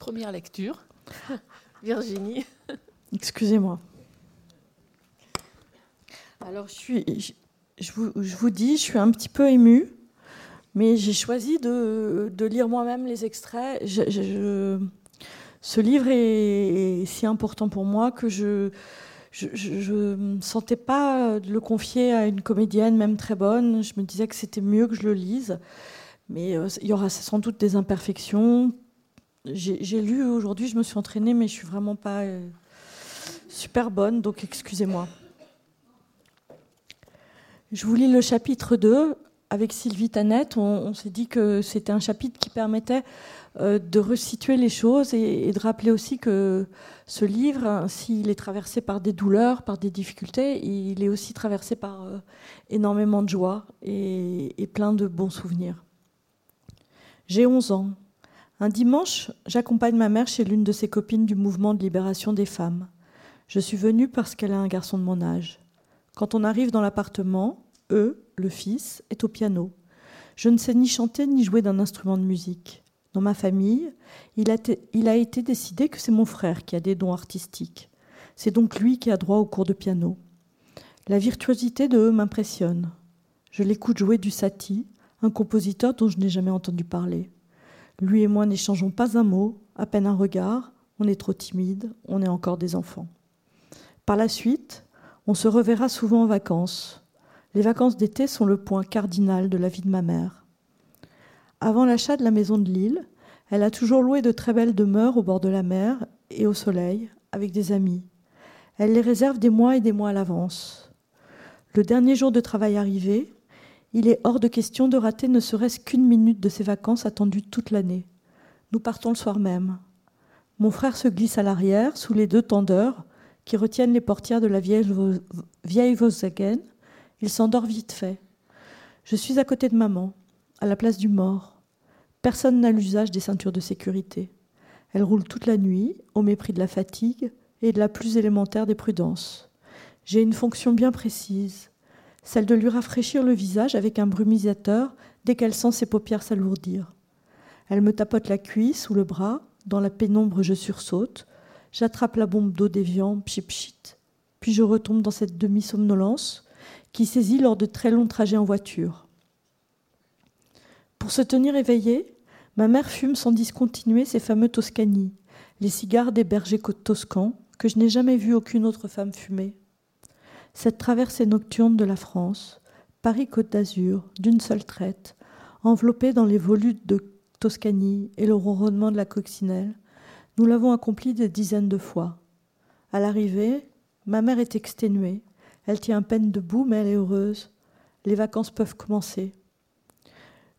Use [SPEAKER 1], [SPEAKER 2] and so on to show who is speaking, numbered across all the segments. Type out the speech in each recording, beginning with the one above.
[SPEAKER 1] Première lecture. Virginie.
[SPEAKER 2] Excusez-moi. Alors, je, suis, je, vous, dis, je suis un petit peu émue, mais j'ai choisi de, lire moi-même les extraits. ce livre est, si important pour moi que je ne sentais pas de le confier à une comédienne, même très bonne. Je me disais que c'était mieux que je le lise. Mais euh, il y aura sans doute des imperfections. J'ai lu aujourd'hui, je me suis entraînée, mais je suis vraiment pas euh, super bonne, donc excusez-moi. Je vous lis le chapitre 2. Avec Sylvie Tanette, on, s'est dit que c'était un chapitre qui permettait euh, de resituer les choses et, de rappeler aussi que ce livre, s'il est traversé par des douleurs, par des difficultés, il est aussi traversé par euh, énormément de joie et, et plein de bons souvenirs. J'ai 11 ans. Un dimanche, j'accompagne ma mère chez l'une de ses copines du mouvement de libération des femmes. Je suis venue parce qu'elle a un garçon de mon âge. Quand on arrive dans l'appartement, eux, le fils, est au piano. Je ne sais ni chanter ni jouer d'un instrument de musique. Dans ma famille, il a, été décidé que c'est mon frère qui a des dons artistiques. C'est donc lui qui a droit au cours de piano. La virtuosité de eux m'impressionne. Je l'écoute jouer du Satie, un compositeur dont je n'ai jamais entendu parler. Lui et moi n'échangeons pas un mot, à peine un regard, on est trop timide, on est encore des enfants. Par la suite, on se reverra souvent en vacances. Les vacances d'été sont le point cardinal de la vie de ma mère. Avant l'achat de la maison de Lille, elle a toujours loué de très belles demeures au bord de la mer et au soleil, avec des amis. Elle les réserve des mois et des mois à l'avance. Le dernier jour de travail arrivé, il est hors de question de rater ne serait-ce qu'une minute de ces vacances attendues toute l'année. Nous partons le soir même. Mon frère se glisse à l'arrière, sous les deux tendeurs qui retiennent les portières de la vieille, Volkswagen il s'endort vite fait. Je suis à côté de maman, à la place du mort. Personne n'a l'usage des ceintures de sécurité. Elle roule toute la nuit, au mépris de la fatigue et de la plus élémentaire des prudences. J'ai une fonction bien précise, celle de lui rafraîchir le visage avec un brumisateur dès qu'elle sent ses paupières s'alourdir. Elle me tapote la cuisse ou le bras, dans la pénombre je sursaute, j'attrape la bombe d'eau déviant, pchit pchit, puis je retombe dans cette demi-somnolence qui saisit lors de très longs trajets en voiture. Pour se tenir éveillée, ma mère fume sans discontinuer ses fameux Toscani, les cigares des bergers toscans que je n'ai jamais vu aucune autre femme fumer. Cette traversée nocturne de la France, Paris-Côte d'Azur, d'une seule traite, enveloppée dans les volutes de Toscanie et le ronronnement de la coccinelle, nous l'avons accomplie des dizaines de fois. À l'arrivée, ma mère est exténuée, elle tient à peine debout, mais elle est heureuse. Les vacances peuvent commencer.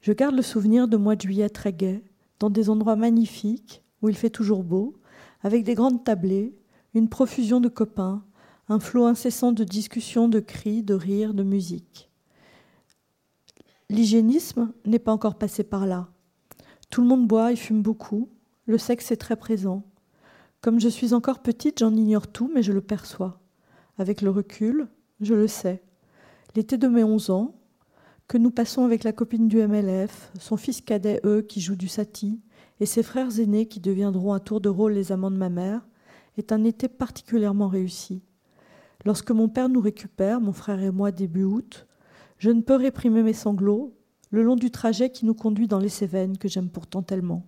[SPEAKER 2] Je garde le souvenir de mois de juillet très gai, dans des endroits magnifiques, où il fait toujours beau, avec des grandes tablées, une profusion de copains, un flot incessant de discussions, de cris, de rires, de musique. L'hygiénisme n'est pas encore passé par là. Tout le monde boit et fume beaucoup. Le sexe est très présent. Comme je suis encore petite, j'en ignore tout, mais je le perçois. Avec le recul, je le sais. L'été de mes 11 ans, que nous passons avec la copine du MLF, son fils cadet, eux, qui joue du sati, et ses frères aînés qui deviendront à tour de rôle les amants de ma mère, est un été particulièrement réussi. Lorsque mon père nous récupère, mon frère et moi, début août, je ne peux réprimer mes sanglots le long du trajet qui nous conduit dans les Cévennes que j'aime pourtant tellement.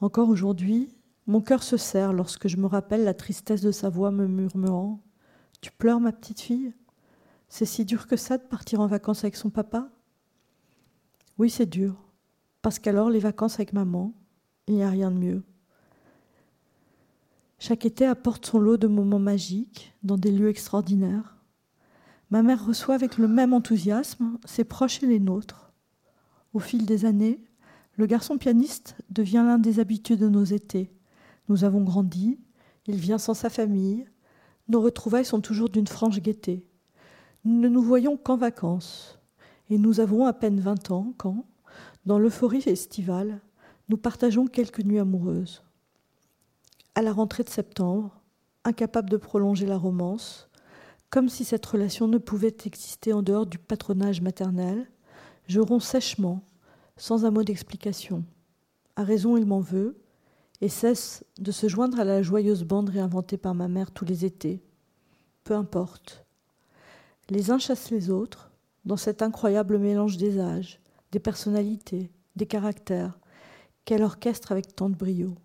[SPEAKER 2] Encore aujourd'hui, mon cœur se serre lorsque je me rappelle la tristesse de sa voix me murmurant tu pleures, ma petite fille? C'est si dur que ça de partir en vacances avec son papa? Oui, c'est dur. Parce qu'alors, les vacances avec maman, il n'y a rien de mieux. Chaque été apporte son lot de moments magiques dans des lieux extraordinaires. Ma mère reçoit avec le même enthousiasme ses proches et les nôtres. Au fil des années, le garçon pianiste devient l'un des habitués de nos étés. Nous avons grandi, il vient sans sa famille, nos retrouvailles sont toujours d'une franche gaieté. Nous ne nous voyons qu'en vacances, et nous avons à peine vingt ans quand, dans l'euphorie estivale, nous partageons quelques nuits amoureuses. À la rentrée de septembre, incapable de prolonger la romance, comme si cette relation ne pouvait exister en dehors du patronage maternel, je romps sèchement, sans un mot d'explication. À raison, il m'en veut, et cesse de se joindre à la joyeuse bande réinventée par ma mère tous les étés. Peu importe. Les uns chassent les autres dans cet incroyable mélange des âges, des personnalités, des caractères, qu'elle orchestre avec tant de brio.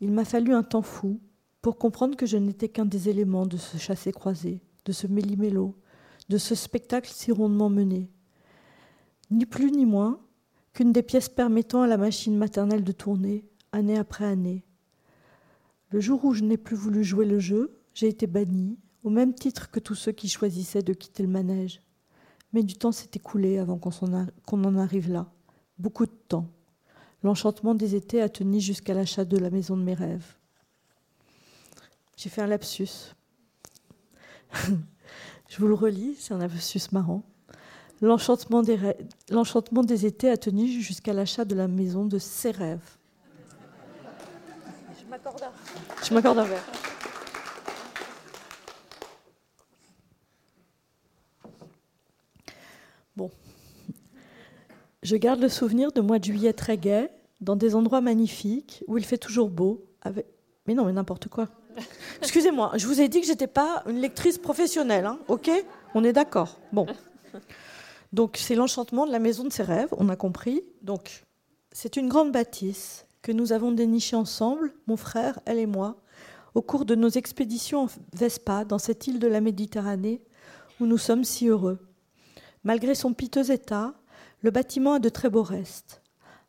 [SPEAKER 2] Il m'a fallu un temps fou pour comprendre que je n'étais qu'un des éléments de ce chassé-croisé, de ce méli-mélo, de ce spectacle si rondement mené. Ni plus ni moins qu'une des pièces permettant à la machine maternelle de tourner, année après année. Le jour où je n'ai plus voulu jouer le jeu, j'ai été banni, au même titre que tous ceux qui choisissaient de quitter le manège. Mais du temps s'est écoulé avant qu'on en arrive là. Beaucoup de temps. L'enchantement des étés a tenu jusqu'à l'achat de la maison de mes rêves. J'ai fait un lapsus. Je vous le relis, c'est un lapsus marrant. L'enchantement des, L'enchantement des étés a tenu jusqu'à l'achat de la maison de ses rêves. Je m'accorde un... Je m'accorde un verre. Bon. Je garde le souvenir de mois de juillet très gai, dans des endroits magnifiques, où il fait toujours beau. Avec... Mais non, mais n'importe quoi. Excusez-moi, je vous ai dit que j'étais pas une lectrice professionnelle, hein, ok? On est d'accord. Bon. Donc c'est l'enchantement de la maison de ses rêves, on a compris. Donc c'est une grande bâtisse que nous avons dénichée ensemble, mon frère, elle et moi, au cours de nos expéditions en Vespa dans cette île de la Méditerranée où nous sommes si heureux. Malgré son piteux état, le bâtiment a de très beaux restes.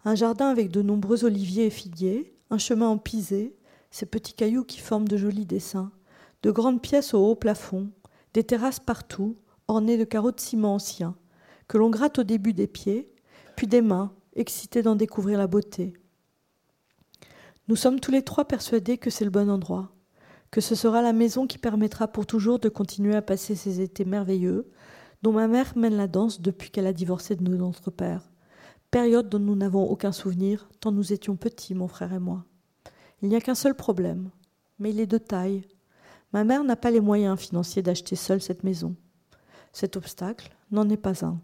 [SPEAKER 2] Un jardin avec de nombreux oliviers et figuiers, un chemin en pisé, ces petits cailloux qui forment de jolis dessins, de grandes pièces au haut plafond, des terrasses partout, ornées de carreaux de ciment anciens, que l'on gratte au début des pieds, puis des mains, excitées d'en découvrir la beauté. Nous sommes tous les trois persuadés que c'est le bon endroit, que ce sera la maison qui permettra pour toujours de continuer à passer ces étés merveilleux, dont ma mère mène la danse depuis qu'elle a divorcé de notre père, période dont nous n'avons aucun souvenir, tant nous étions petits, mon frère et moi. Il n'y a qu'un seul problème, mais il est de taille. Ma mère n'a pas les moyens financiers d'acheter seule cette maison. Cet obstacle n'en est pas un.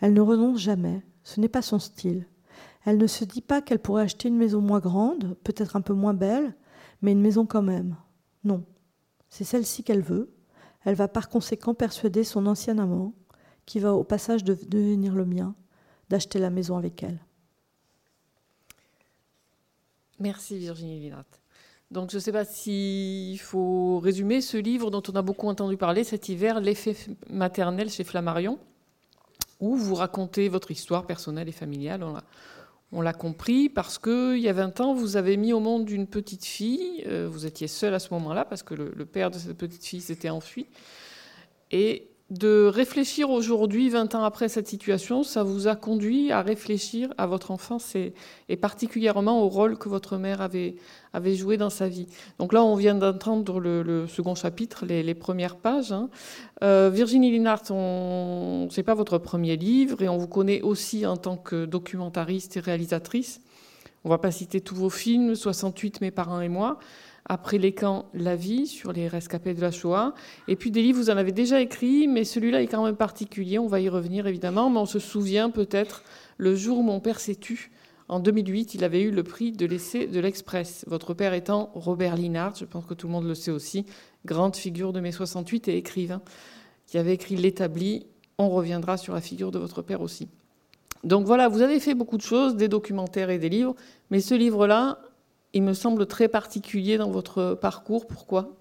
[SPEAKER 2] Elle ne renonce jamais, ce n'est pas son style. Elle ne se dit pas qu'elle pourrait acheter une maison moins grande, peut-être un peu moins belle, mais une maison quand même. Non, c'est celle-ci qu'elle veut. Elle va par conséquent persuader son ancien amant, qui va au passage devenir le mien, d'acheter la maison avec elle.
[SPEAKER 1] Merci Virginie Vinat. Donc je ne sais pas s'il faut résumer ce livre dont on a beaucoup entendu parler cet hiver, L'effet maternel chez Flammarion, où vous racontez votre histoire personnelle et familiale. Compris parce qu'il y a 20 ans, vous avez mis au monde une petite fille. Euh, vous étiez seul à ce moment-là parce que le, le, père de cette petite fille s'était enfui. Et de réfléchir aujourd'hui, 20 ans après cette situation, ça vous a conduit à réfléchir à votre enfance et, particulièrement au rôle que votre mère avait, joué dans sa vie. Donc là, on vient d'entendre le, second chapitre, les, premières pages. Hein. Euh, Virginie Linhart, ce n'est pas votre premier livre et on vous connaît aussi en tant que documentariste et réalisatrice. On ne va pas citer tous vos films, 68, Mes parents et moi. Après les camps, La vie sur les rescapés de la Shoah. Et puis des livres, vous en avez déjà écrit, mais celui-là est quand même particulier. On va y revenir évidemment, mais on se souvient peut-être le jour où mon père s'est tu. En 2008, il avait eu le prix de l'essai de l'Express. Votre père étant Robert Linard, je pense que tout le monde le sait aussi, grande figure de mai 68 et écrivain, qui avait écrit L'établi. On reviendra sur la figure de votre père aussi. Donc voilà, vous avez fait beaucoup de choses, des documentaires et des livres, mais ce livre-là, il me semble très particulier dans votre parcours. Pourquoi?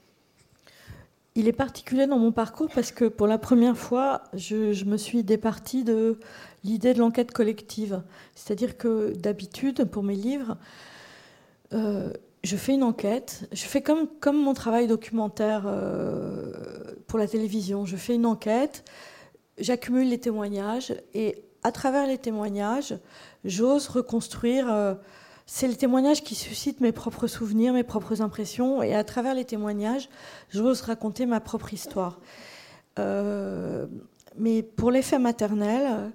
[SPEAKER 2] Il est particulier dans mon parcours parce que pour la première fois, je, me suis départie de l'idée de l'enquête collective. C'est-à-dire que d'habitude, pour mes livres, euh, je fais une enquête. Je fais comme, mon travail documentaire euh, pour la télévision. Je fais une enquête, j'accumule les témoignages et à travers les témoignages, j'ose reconstruire. Euh, c'est le témoignage qui suscite mes propres souvenirs, mes propres impressions, et à travers les témoignages, j'ose raconter ma propre histoire. Euh, mais pour l'effet maternel,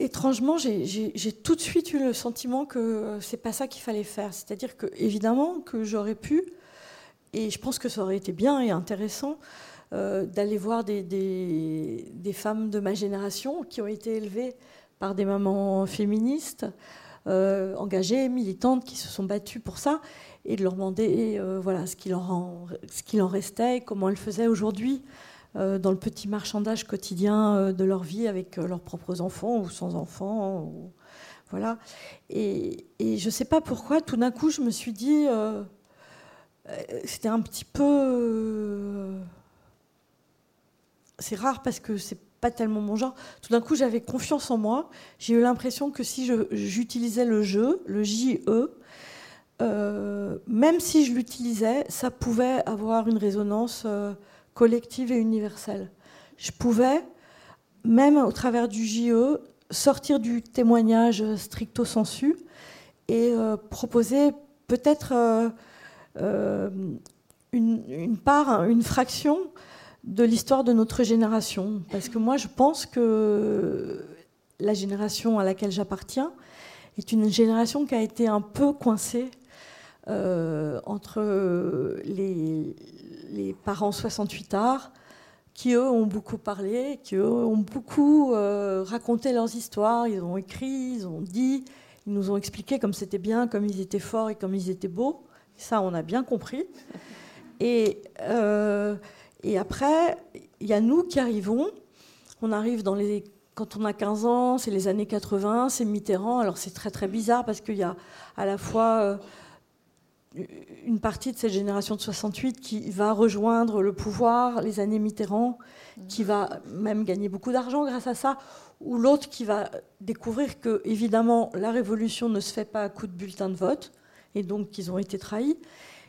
[SPEAKER 2] étrangement, j'ai tout de suite eu le sentiment que c'est pas ça qu'il fallait faire. C'est-à-dire que, évidemment, que j'aurais pu, et je pense que ça aurait été bien et intéressant, euh, d'aller voir des, des, femmes de ma génération qui ont été élevées par des mamans féministes, engagées, militantes, qui se sont battues pour ça, et de leur demander voilà, ce qu'il en, restait et comment elles faisaient aujourd'hui dans le petit marchandage quotidien de leur vie avec leurs propres enfants ou sans enfants. voilà. Et, je ne sais pas pourquoi, tout d'un coup, je me suis dit, c'était un petit peu c'est rare parce que c'est pas tellement mon genre. Tout d'un coup, j'avais confiance en moi. J'ai eu l'impression que si j'utilisais le jeu, le JE, euh, même si je l'utilisais, ça pouvait avoir une résonance euh, collective et universelle. Je pouvais, même au travers du JE, sortir du témoignage stricto sensu et euh, proposer peut-être une, une, part, une fraction de l'histoire de notre génération. Parce que moi, je pense que la génération à laquelle j'appartiens est une génération qui a été un peu coincée euh, entre les, parents 68 arts, qui eux ont beaucoup parlé, qui eux ont beaucoup euh, raconté leurs histoires, ils ont écrit, ils ont dit, ils nous ont expliqué comme c'était bien, comme ils étaient forts et comme ils étaient beaux. Ça, on a bien compris. Et euh, et après, il y a nous qui arrivons. On arrive quand on a 15 ans, c'est les années 80, c'est Mitterrand. Alors c'est très très bizarre parce qu'il y a à la fois euh, une partie de cette génération de 68 qui va rejoindre le pouvoir, les années Mitterrand, qui va même gagner beaucoup d'argent grâce à ça, ou l'autre qui va découvrir que évidemment la révolution ne se fait pas à coup de bulletin de vote, et donc qu'ils ont été trahis.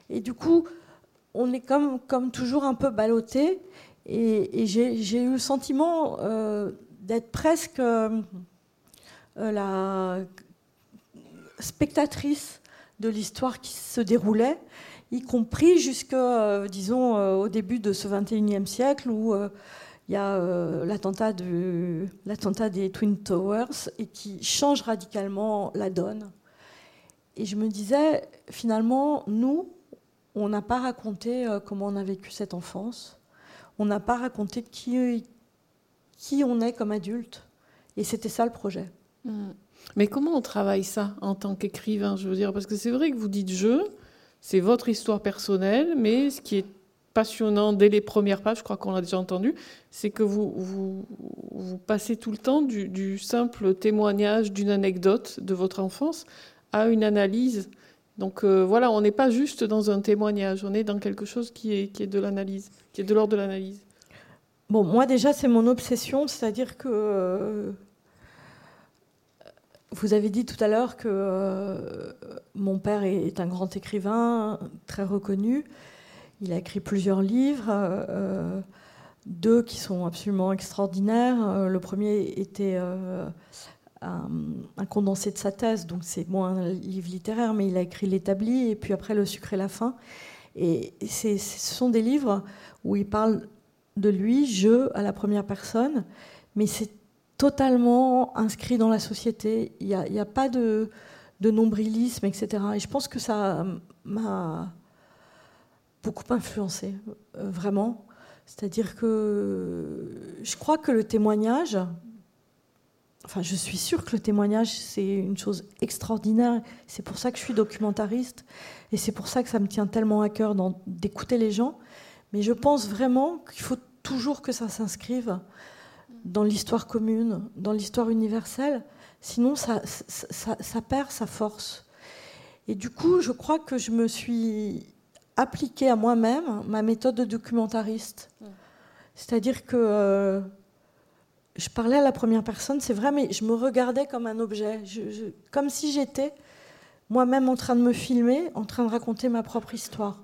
[SPEAKER 2] Et du coup, on est comme, comme toujours un peu ballotté. Et, j'ai eu le sentiment euh, d'être presque euh, la spectatrice de l'histoire qui se déroulait, y compris jusque, euh, disons, au début de ce 21e siècle où il y a l'attentat des Twin Towers et qui change radicalement la donne. Et je me disais, finalement, nous, on n'a pas raconté euh, comment on a vécu cette enfance. On n'a pas raconté qui, on est comme adulte. Et c'était ça le projet.
[SPEAKER 1] Hmm. Mais comment on travaille ça en tant qu'écrivain Je veux dire, parce que c'est vrai que vous dites je, c'est votre histoire personnelle, mais ce qui est passionnant dès les premières pages, je crois qu'on l'a déjà entendu, c'est que vous, passez tout le temps du simple témoignage d'une anecdote de votre enfance à une analyse donc euh, voilà, on n'est pas juste dans un témoignage, on est dans quelque chose qui est, de l'analyse, qui est de l'ordre de l'analyse.
[SPEAKER 2] Bon, moi déjà, c'est mon obsession, c'est-à-dire que euh, vous avez dit tout à l'heure que euh, mon père est un grand écrivain, très reconnu. Il a écrit plusieurs livres, deux qui sont absolument extraordinaires. Le premier était un, condensé de sa thèse, donc c'est moins un livre littéraire, mais il a écrit L'établi et puis après Le sucre et la faim. Et ce sont des livres où il parle de lui, je, à la première personne, mais c'est totalement inscrit dans la société. Il n'y a, a, pas de, de, nombrilisme, etc. Et je pense que ça m'a beaucoup influencé, euh, vraiment. C'est-à-dire que je crois que le témoignage, Enfin, je suis sûre que le témoignage, c'est une chose extraordinaire. C'est pour ça que je suis documentariste. Et c'est pour ça que ça me tient tellement à cœur d'écouter les gens. Mais je pense vraiment qu'il faut toujours que ça s'inscrive dans l'histoire commune, dans l'histoire universelle. Sinon, ça, ça, perd sa force. Et du coup, je crois que je me suis appliquée à moi-même ma méthode de documentariste. C'est-à-dire que euh, je parlais à la première personne, c'est vrai, mais je me regardais comme un objet, comme si j'étais moi-même en train de me filmer, en train de raconter ma propre histoire.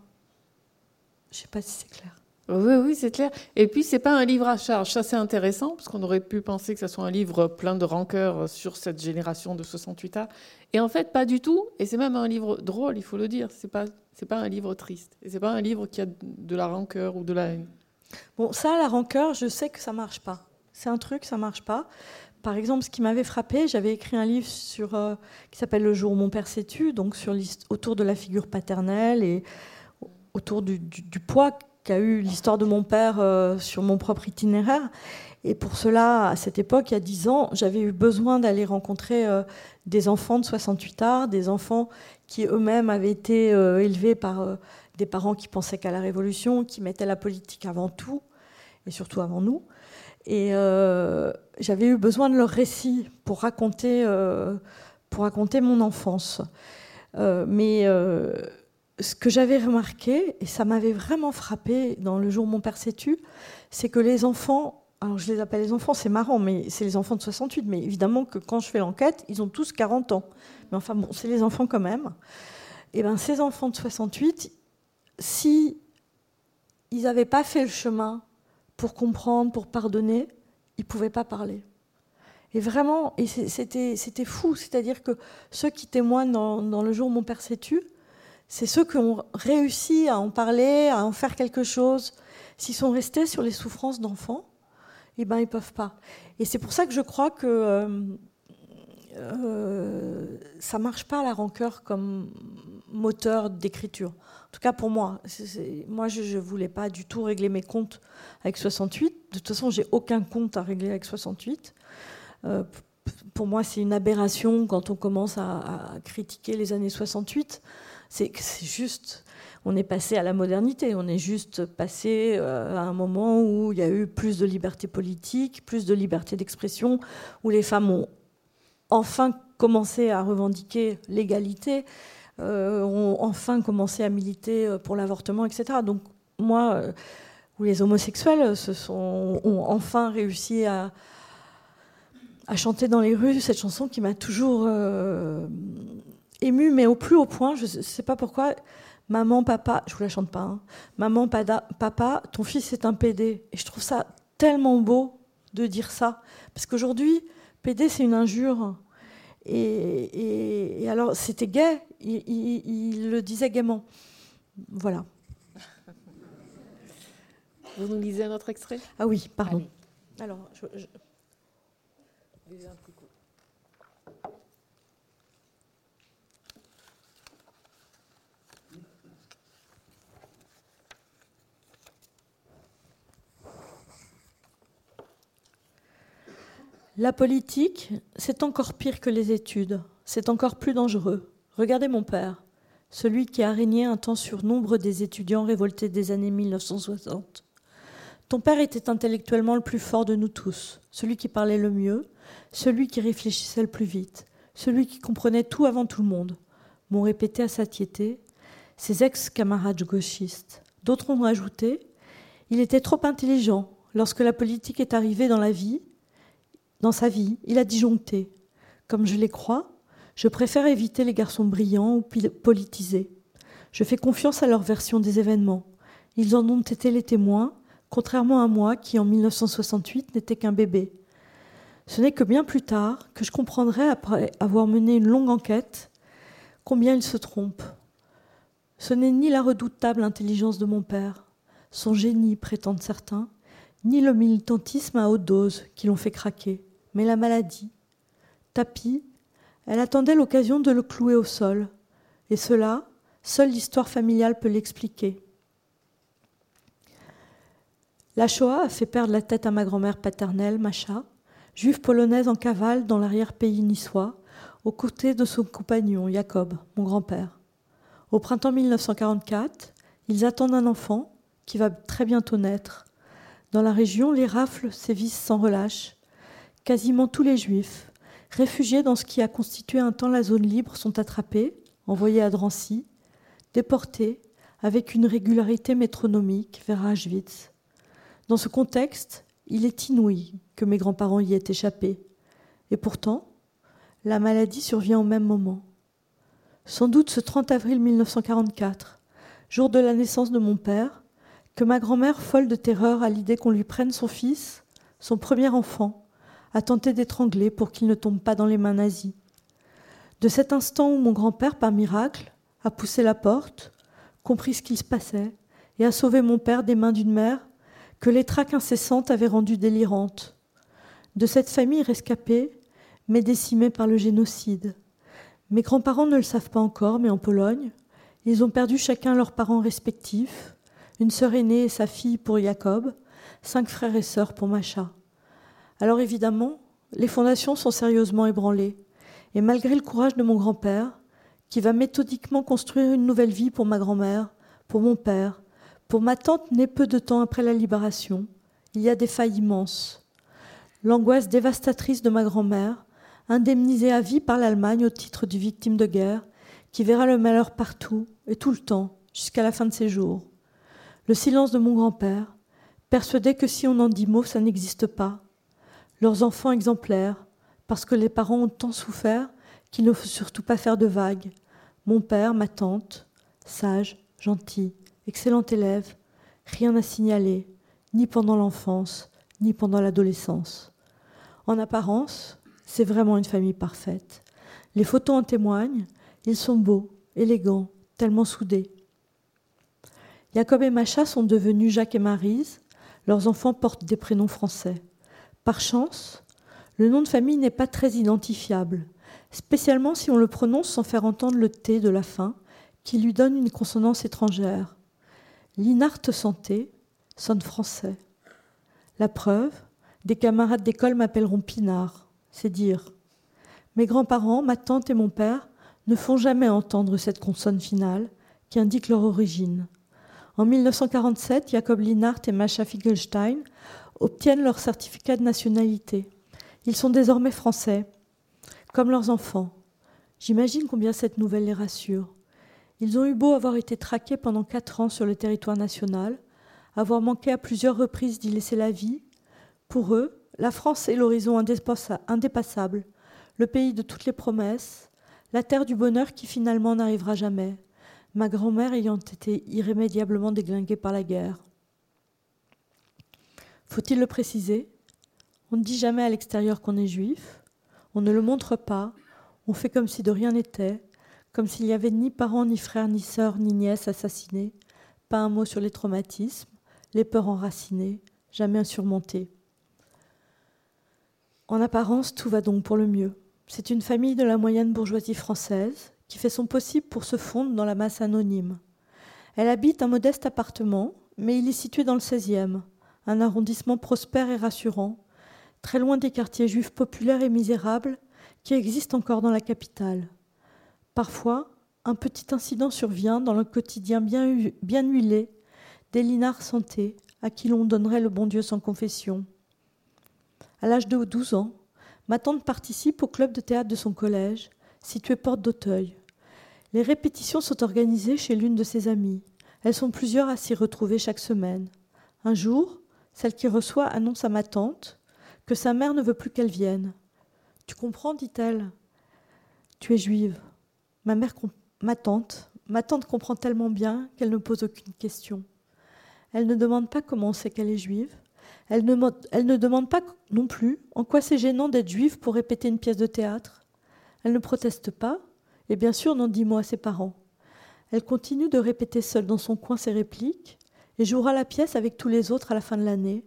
[SPEAKER 2] Je ne sais pas si c'est clair.
[SPEAKER 1] Oui, oui, c'est clair. Et puis, c'est pas un livre à charge. Ça, c'est intéressant, parce qu'on aurait pu penser que ce soit un livre plein de rancœur sur cette génération de 68 ans. Et en fait, pas du tout. Et c'est même un livre drôle, il faut le dire. C'est pas, c'est pas un livre triste. Et c'est pas un livre qui a de la rancœur ou de la haine.
[SPEAKER 2] Bon, ça, la rancœur, je sais que ça marche pas c'est un truc, ça marche pas. Par exemple, ce qui m'avait frappé, j'avais écrit un livre sur, euh, qui s'appelle Le jour où mon père s'est tu, donc sur autour de la figure paternelle et autour du, poids qu'a eu l'histoire de mon père euh, sur mon propre itinéraire. Et pour cela, à cette époque, il y a 10 ans, j'avais eu besoin d'aller rencontrer euh, des enfants de 68 arts, des enfants qui eux-mêmes avaient été élevés par des parents qui pensaient qu'à la Révolution, qui mettaient la politique avant tout, et surtout avant nous. Et j'avais eu besoin de leur récit pour raconter, pour raconter mon enfance. mais ce que j'avais remarqué, et ça m'avait vraiment frappé dans le jour où mon père s'est tu, c'est que les enfants, alors je les appelle les enfants, c'est marrant, mais c'est les enfants de 68, mais évidemment que quand je fais l'enquête, ils ont tous 40 ans. Mais enfin bon, c'est les enfants quand même. Et bien ces enfants de 68, si ils n'avaient pas fait le chemin pour comprendre, pour pardonner, ils ne pouvaient pas parler. Et vraiment, et c'était fou, c'est-à-dire que ceux qui témoignent dans, le jour mon père s'est tu, c'est ceux qui ont réussi à en parler, à en faire quelque chose. S'ils sont restés sur les souffrances d'enfants, eh ben, ils ne peuvent pas. Et c'est pour ça que je crois que euh, euh, ça ne marche pas la rancœur comme moteur d'écriture. En tout cas pour moi. moi, je ne voulais pas du tout régler mes comptes avec 68. De toute façon, j'ai aucun compte à régler avec 68. Euh, pour moi, c'est une aberration quand on commence à, critiquer les années 68 c'est juste, on est passé à la modernité, on est juste passé euh, à un moment où il y a eu plus de liberté politique, plus de liberté d'expression, où les femmes ont enfin commencé à revendiquer l'égalité, ont enfin commencé à militer euh, pour l'avortement, etc. Donc moi, où les homosexuels ont enfin réussi à, chanter dans les rues cette chanson qui m'a toujours ému, mais au plus haut point, je ne sais pas pourquoi. Maman, papa, je vous la chante pas. Hein. Maman, papa, ton fils est un PD. Et je trouve ça tellement beau de dire ça. Parce qu'aujourd'hui, PD, c'est une injure. Et, alors, c'était gay. Il, le disait gaiement. Voilà.
[SPEAKER 1] Vous nous lisez un autre extrait?
[SPEAKER 2] Ah oui, pardon. Alors, je... La politique, c'est encore pire que les études, c'est encore plus dangereux. Regardez mon père, celui qui a régné un temps sur nombre des étudiants révoltés des années 1960. Ton père était intellectuellement le plus fort de nous tous, celui qui parlait le mieux, celui qui réfléchissait le plus vite, celui qui comprenait tout avant tout le monde, m'ont répété à satiété ses ex-camarades gauchistes. D'autres ont ajouté Il était trop intelligent. Lorsque la politique est arrivée dans la vie, dans sa vie, il a disjoncté. Comme je les crois, je préfère éviter les garçons brillants ou politisés. Je fais confiance à leur version des événements. Ils en ont été les témoins, contrairement à moi qui, en 1968, n'était qu'un bébé. Ce n'est que bien plus tard que je comprendrai, après avoir mené une longue enquête, combien ils se trompent. Ce n'est ni la redoutable intelligence de mon père, son génie, prétendent certains, ni le militantisme à haute dose qui l'ont fait craquer, mais la maladie. Tapis, elle attendait l'occasion de le clouer au sol. Et cela, seule l'histoire familiale peut l'expliquer. La Shoah a fait perdre la tête à ma grand-mère paternelle, Macha, juive polonaise en cavale dans l'arrière-pays niçois, aux côtés de son compagnon, Jacob, mon grand-père. Au printemps 1944, ils attendent un enfant qui va très bientôt naître. Dans la région, les rafles sévissent sans relâche. Quasiment tous les juifs, réfugiés dans ce qui a constitué un temps la zone libre, sont attrapés, envoyés à Drancy, déportés avec une régularité métronomique vers Auschwitz. Dans ce contexte, il est inouï que mes grands-parents y aient échappé. Et pourtant, la maladie survient au même moment. Sans doute ce 30 avril 1944, jour de la naissance de mon père, que ma grand-mère, folle de terreur à l'idée qu'on lui prenne son fils, son premier enfant, a tenté d'étrangler pour qu'il ne tombe pas dans les mains nazies. De cet instant où mon grand-père, par miracle, a poussé la porte, compris ce qu'il se passait, et a sauvé mon père des mains d'une mère que les traques incessantes avaient rendue délirante. De cette famille rescapée, mais décimée par le génocide. Mes grands-parents ne le savent pas encore, mais en Pologne, ils ont perdu chacun leurs parents respectifs, une sœur aînée et sa fille pour Jacob, cinq frères et sœurs pour Macha. Alors évidemment, les fondations sont sérieusement ébranlées, et malgré le courage de mon grand-père, qui va méthodiquement construire une nouvelle vie pour ma grand-mère, pour mon père, pour ma tante née peu de temps après la libération, il y a des failles immenses. L'angoisse dévastatrice de ma grand-mère, indemnisée à vie par l'Allemagne au titre du victime de guerre, qui verra le malheur partout et tout le temps, jusqu'à la fin de ses jours. Le silence de mon grand-père, persuadé que si on en dit mot, ça n'existe pas. Leurs enfants exemplaires, parce que les parents ont tant souffert qu'il ne faut surtout pas faire de vagues. Mon père, ma tante, sage, gentil, excellent élève, rien à signaler, ni pendant l'enfance, ni pendant l'adolescence. En apparence, c'est vraiment une famille parfaite. Les photos en témoignent, ils sont beaux, élégants, tellement soudés. Jacob et Macha sont devenus Jacques et Marise. Leurs enfants portent des prénoms français. Par chance, le nom de famille n'est pas très identifiable, spécialement si on le prononce sans faire entendre le T de la fin, qui lui donne une consonance étrangère. Linart Santé sonne français. La preuve, des camarades d'école m'appelleront Pinard, c'est dire. Mes grands-parents, ma tante et mon père ne font jamais entendre cette consonne finale qui indique leur origine. En 1947, Jacob Linhart et Masha Finkelstein obtiennent leur certificat de nationalité. Ils sont désormais français, comme leurs enfants. J'imagine combien cette nouvelle les rassure. Ils ont eu beau avoir été traqués pendant quatre ans sur le territoire national, avoir manqué à plusieurs reprises d'y laisser la vie. Pour eux, la France est l'horizon indépassable, le pays de toutes les promesses, la terre du bonheur qui finalement n'arrivera jamais, ma grand-mère ayant été irrémédiablement déglinguée par la guerre. Faut-il le préciser? On ne dit jamais à l'extérieur qu'on est juif, on ne le montre pas, on fait comme si de rien n'était, comme s'il n'y avait ni parents, ni frères, ni sœurs, ni nièces assassinés, pas un mot sur les traumatismes, les peurs enracinées, jamais insurmontées. En apparence, tout va donc pour le mieux. C'est une famille de la moyenne bourgeoisie française qui fait son possible pour se fondre dans la masse anonyme. Elle habite un modeste appartement, mais il est situé dans le 16e, un arrondissement prospère et rassurant, très loin des quartiers juifs populaires et misérables qui existent encore dans la capitale. Parfois, un petit incident survient dans le quotidien bien, huilé des Linards Santé, à qui l'on donnerait le bon Dieu sans confession. À l'âge de 12 ans, ma tante participe au club de théâtre de son collège, situé porte d'Auteuil. Les répétitions sont organisées chez l'une de ses amies. Elles sont plusieurs à s'y retrouver chaque semaine. Un jour, celle qui reçoit annonce à ma tante que sa mère ne veut plus qu'elle vienne. Tu comprends, dit-elle. Tu es juive. Ma mère, ma tante, ma tante comprend tellement bien qu'elle ne pose aucune question. Elle ne demande pas comment on sait qu'elle est juive. Elle ne, elle ne demande pas non plus en quoi c'est gênant d'être juive pour répéter une pièce de théâtre. Elle ne proteste pas, et bien sûr n'en dit mot à ses parents. Elle continue de répéter seule dans son coin ses répliques et jouera la pièce avec tous les autres à la fin de l'année,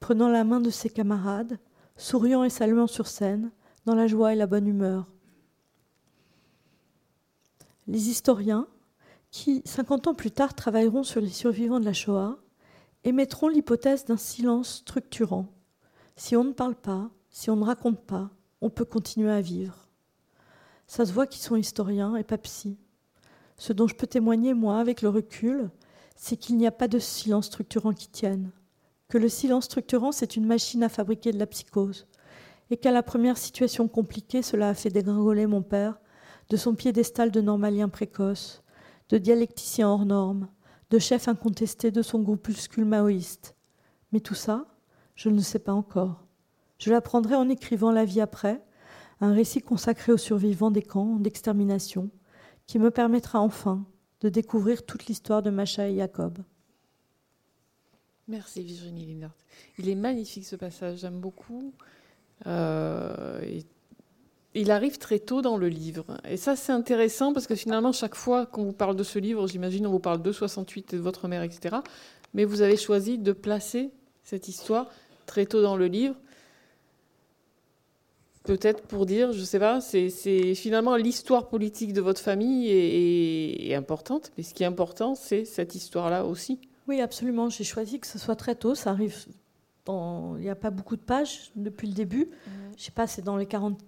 [SPEAKER 2] prenant la main de ses camarades, souriant et saluant sur scène, dans la joie et la bonne humeur. Les historiens, qui, cinquante ans plus tard, travailleront sur les survivants de la Shoah, émettront l'hypothèse d'un silence structurant. Si on ne parle pas, si on ne raconte pas, on peut continuer à vivre. Ça se voit qu'ils sont historiens et pas psy. Ce dont je peux témoigner, moi, avec le recul, c'est qu'il n'y a pas de silence structurant qui tienne. Que le silence structurant, c'est une machine à fabriquer de la psychose. Et qu'à la première situation compliquée, cela a fait dégringoler mon père de son piédestal de normalien précoce, de dialecticien hors norme, de chef incontesté de son groupuscule maoïste. Mais tout ça, je ne le sais pas encore. Je l'apprendrai en écrivant La vie après, un récit consacré aux survivants des camps d'extermination, qui me permettra enfin de découvrir toute l'histoire de Macha et Jacob.
[SPEAKER 1] Merci Virginie Lindart. Il est magnifique ce passage, j'aime beaucoup. Euh, il arrive très tôt dans le livre. Et ça, c'est intéressant parce que finalement, chaque fois qu'on vous parle de ce livre, j'imagine, on vous parle de 68 et de votre mère, etc. Mais vous avez choisi de placer cette histoire très tôt dans le livre. Peut-être pour dire, je ne sais pas, c'est finalement l'histoire politique de votre famille est, importante, mais ce qui est important, c'est cette histoire-là aussi.
[SPEAKER 2] Oui, absolument. J'ai choisi que ce soit très tôt. Ça arrive dans... Il n'y a pas beaucoup de pages depuis le début. Je mhm. Je sais pas, c'est dans les 40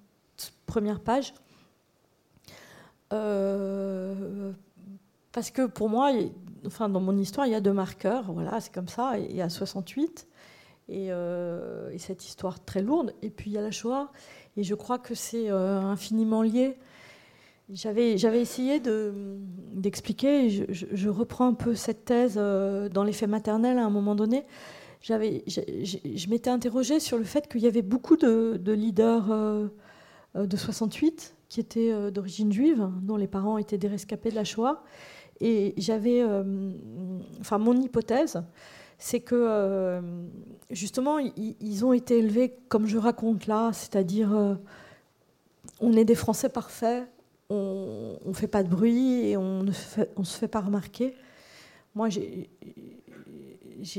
[SPEAKER 2] premières pages. Euh, parce que pour moi, enfin, dans mon histoire, il y a deux marqueurs. Voilà, c'est comme ça. Il y a 68 euh, et, cette histoire très lourde. Et puis il y a la Shoah. Et je crois que c'est euh, infiniment lié. J'avais, j'avais essayé d'expliquer, je, je, reprends un peu cette thèse euh, dans l'effet maternel à un moment donné. J'avais, je, m'étais interrogée sur le fait qu'il y avait beaucoup de, leaders de 68 qui étaient d'origine juive, dont les parents étaient des rescapés de la Shoah. Et j'avais, enfin, mon hypothèse, c'est que euh, justement, ils, ont été élevés comme je raconte là, c'est-à-dire euh, on est des Français parfaits, on ne fait pas de bruit et on ne se fait pas remarquer. Moi, j'ai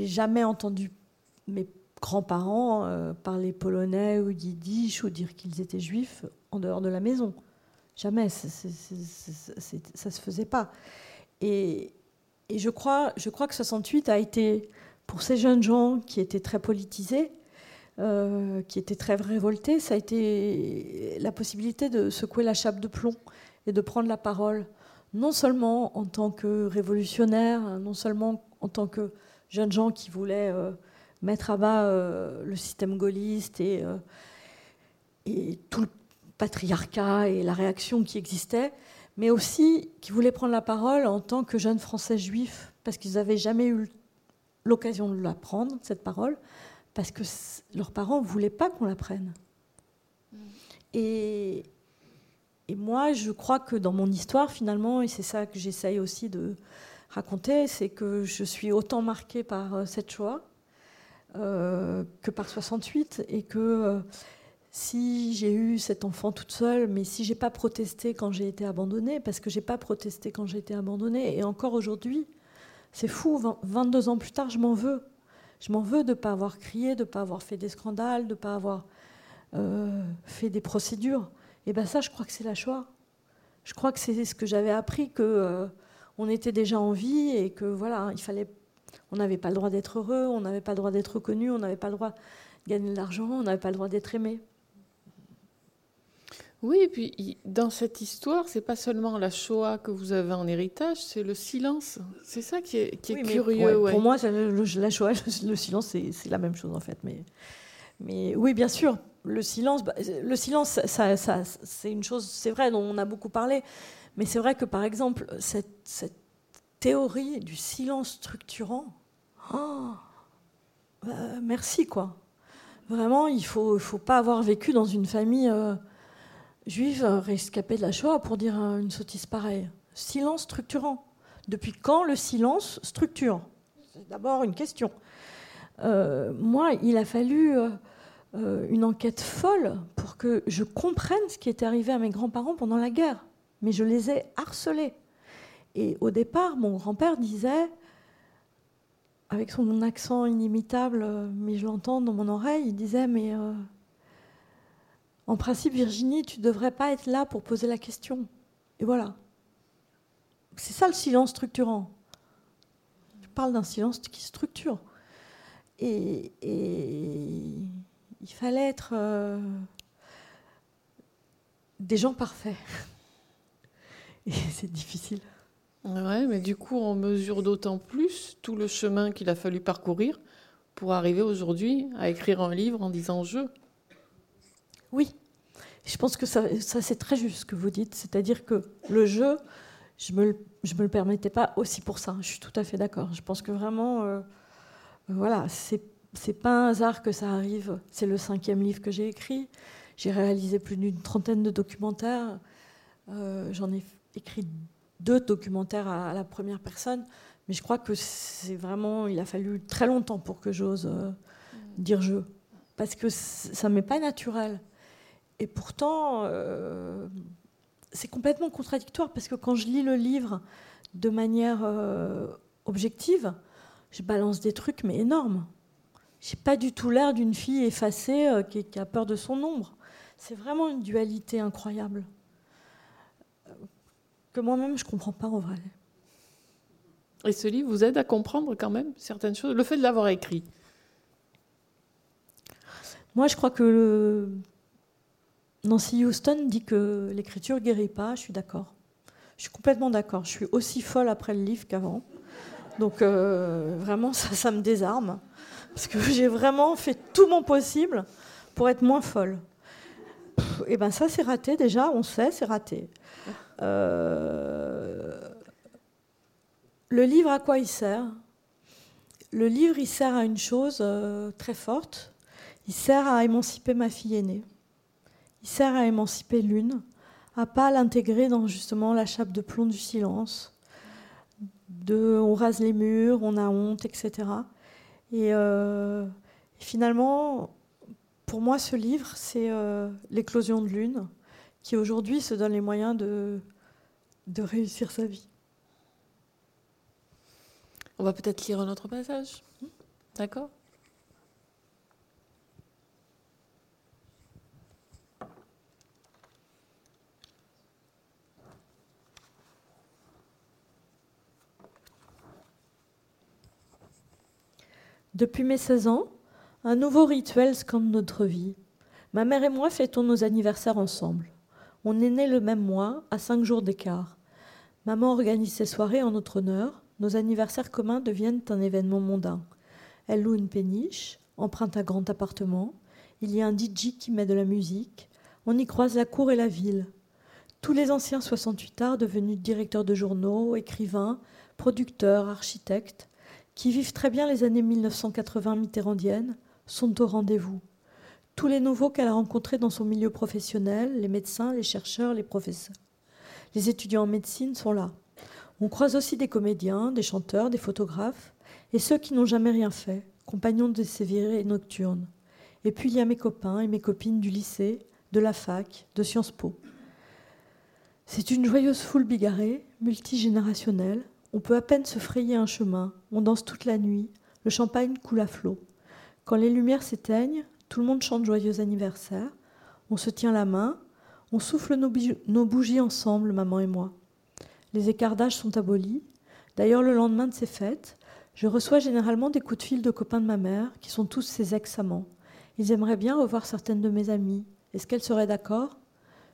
[SPEAKER 2] jamais entendu mes grands-parents euh, parler polonais ou yiddish ou dire qu'ils étaient juifs en dehors de la maison. Jamais, ça ne se faisait pas. Et, je crois que 68 a été pour ces jeunes gens qui étaient très politisés, euh, qui étaient très révoltés, ça a été la possibilité de secouer la chape de plomb et de prendre la parole, non seulement en tant que révolutionnaires, non seulement en tant que jeunes gens qui voulaient euh, mettre à bas euh, le système gaulliste et, tout le patriarcat et la réaction qui existait, mais aussi qui voulaient prendre la parole en tant que jeunes Français juifs, parce qu'ils n'avaient jamais eu le l'occasion de la prendre, cette parole, parce que leurs parents ne voulaient pas qu'on la prenne. Mm. Et, et moi, je crois que dans mon histoire, finalement, et c'est ça que j'essaye aussi de raconter, c'est que je suis autant marquée par euh, cette choix euh, que par 68, et que euh, si j'ai eu cet enfant toute seule, mais si j'ai pas protesté quand j'ai été abandonnée, parce que j'ai pas protesté quand j'ai été abandonnée, et encore aujourd'hui, c'est fou, 22 ans plus tard, je m'en veux. Je m'en veux de ne pas avoir crié, de ne pas avoir fait des scandales, de ne pas avoir euh, fait des procédures. Et bien ça, je crois que c'est la choix. Je crois que c'est ce que j'avais appris, que euh, on était déjà en vie et que voilà, il fallait, on n'avait pas le droit d'être heureux, on n'avait pas le droit d'être reconnu, on n'avait pas le droit de gagner de l'argent, on n'avait pas le droit d'être aimé.
[SPEAKER 1] Oui, et puis dans cette histoire, c'est pas seulement la Shoah que vous avez en héritage, c'est le silence. C'est ça qui est, curieux.
[SPEAKER 2] Pour moi, la Shoah, le silence, c'est la même chose en fait. Mais, mais oui, bien sûr, le silence, bah, le silence, ça, ça, c'est une chose, c'est vrai, dont on a beaucoup parlé. Mais c'est vrai que par exemple, cette, cette théorie du silence structurant, oh, bah, merci quoi. Vraiment, il faut, faut pas avoir vécu dans une famille. Euh, juive rescapée de la Shoah pour dire une sottise pareille. Silence structurant. Depuis quand le silence structure C'est d'abord une question. Euh, moi, il a fallu euh, euh, une enquête folle pour que je comprenne ce qui était arrivé à mes grands-parents pendant la guerre. Mais je les ai harcelés. Et au départ, mon grand-père disait, avec son accent inimitable, mais je l'entends dans mon oreille, il disait, mais en principe, Virginie, tu ne devrais pas être là pour poser la question. Et voilà. C'est ça le silence structurant. Je parle d'un silence qui structure. Et, il fallait être euh, des gens parfaits. Et c'est difficile.
[SPEAKER 1] Ouais, mais du coup, on mesure d'autant plus tout le chemin qu'il a fallu parcourir pour arriver aujourd'hui à écrire un livre en disant je.
[SPEAKER 2] Oui, je pense que ça, c'est très juste ce que vous dites. C'est-à-dire que le jeu, je ne me, me, le permettais pas aussi pour ça. Je suis tout à fait d'accord. Je pense que vraiment, euh, voilà, c'est n'est pas un hasard que ça arrive. C'est le cinquième livre que j'ai écrit. J'ai réalisé plus d'une trentaine de documentaires. Euh, j'en ai écrit deux documentaires à, la première personne. Mais je crois que c'est vraiment, il a fallu très longtemps pour que j'ose euh, dire je. Parce que ça m'est pas naturel. Et pourtant, euh, c'est complètement contradictoire parce que quand je lis le livre de manière euh, objective, je balance des trucs mais énormes. J'ai pas du tout l'air d'une fille effacée euh, qui, a peur de son ombre. C'est vraiment une dualité incroyable que moi-même je comprends pas en vrai.
[SPEAKER 1] Et ce livre vous aide à comprendre quand même certaines choses, le fait de l'avoir écrit?
[SPEAKER 2] Moi, je crois que Nancy Houston dit que l'écriture guérit pas. Je suis d'accord. Je suis complètement d'accord. Je suis aussi folle après le livre qu'avant. Donc euh, vraiment, ça, me désarme. Parce que j'ai vraiment fait tout mon possible pour être moins folle. Et eh ben ça, c'est raté déjà, on sait, c'est raté. Euh, le livre, à quoi il sert? Le livre, il sert à une chose euh, très forte. Il sert à émanciper ma fille aînée. Il sert à émanciper l'une, à pas l'intégrer dans justement la chape de plomb du silence, de on rase les murs, on a honte, etc. Euh, et, finalement, pour moi, ce livre, c'est euh, l'éclosion de l'une, qui aujourd'hui se donne les moyens de, de réussir sa vie.
[SPEAKER 1] On va peut-être lire un autre passage. D'accord?
[SPEAKER 2] Depuis mes 16 ans, un nouveau rituel scande notre vie. Ma mère et moi fêtons nos anniversaires ensemble. On est nés le même mois, à cinq jours d'écart. Maman organise ses soirées en notre honneur. Nos anniversaires communs deviennent un événement mondain. Elle loue une péniche, emprunte un grand appartement. Il y a un DJ qui met de la musique. On y croise la cour et la ville. Tous les anciens 68 arts devenus directeurs de journaux, écrivains, producteurs, architectes, qui vivent très bien les années 1980 mitterrandiennes, sont au rendez-vous. Tous les nouveaux qu'elle a rencontrés dans son milieu professionnel, les médecins, les chercheurs, les professeurs. Les étudiants en médecine sont là. On croise aussi des comédiens, des chanteurs, des photographes, et ceux qui n'ont jamais rien fait, compagnons de ces virées nocturnes. Et puis il y a mes copains et mes copines du lycée, de la fac, de Sciences Po. C'est une joyeuse foule bigarrée, multigénérationnelle, on peut à peine se frayer un chemin, on danse toute la nuit, le champagne coule à flot. Quand les lumières s'éteignent, tout le monde chante joyeux anniversaire, on se tient la main, on souffle nos, bougies ensemble, maman et moi. Les écartages sont abolis. D'ailleurs, le lendemain de ces fêtes, je reçois généralement des coups de fil de copains de ma mère, qui sont tous ses ex-amants. Ils aimeraient bien revoir certaines de mes amies. Est-ce qu'elles seraient d'accord?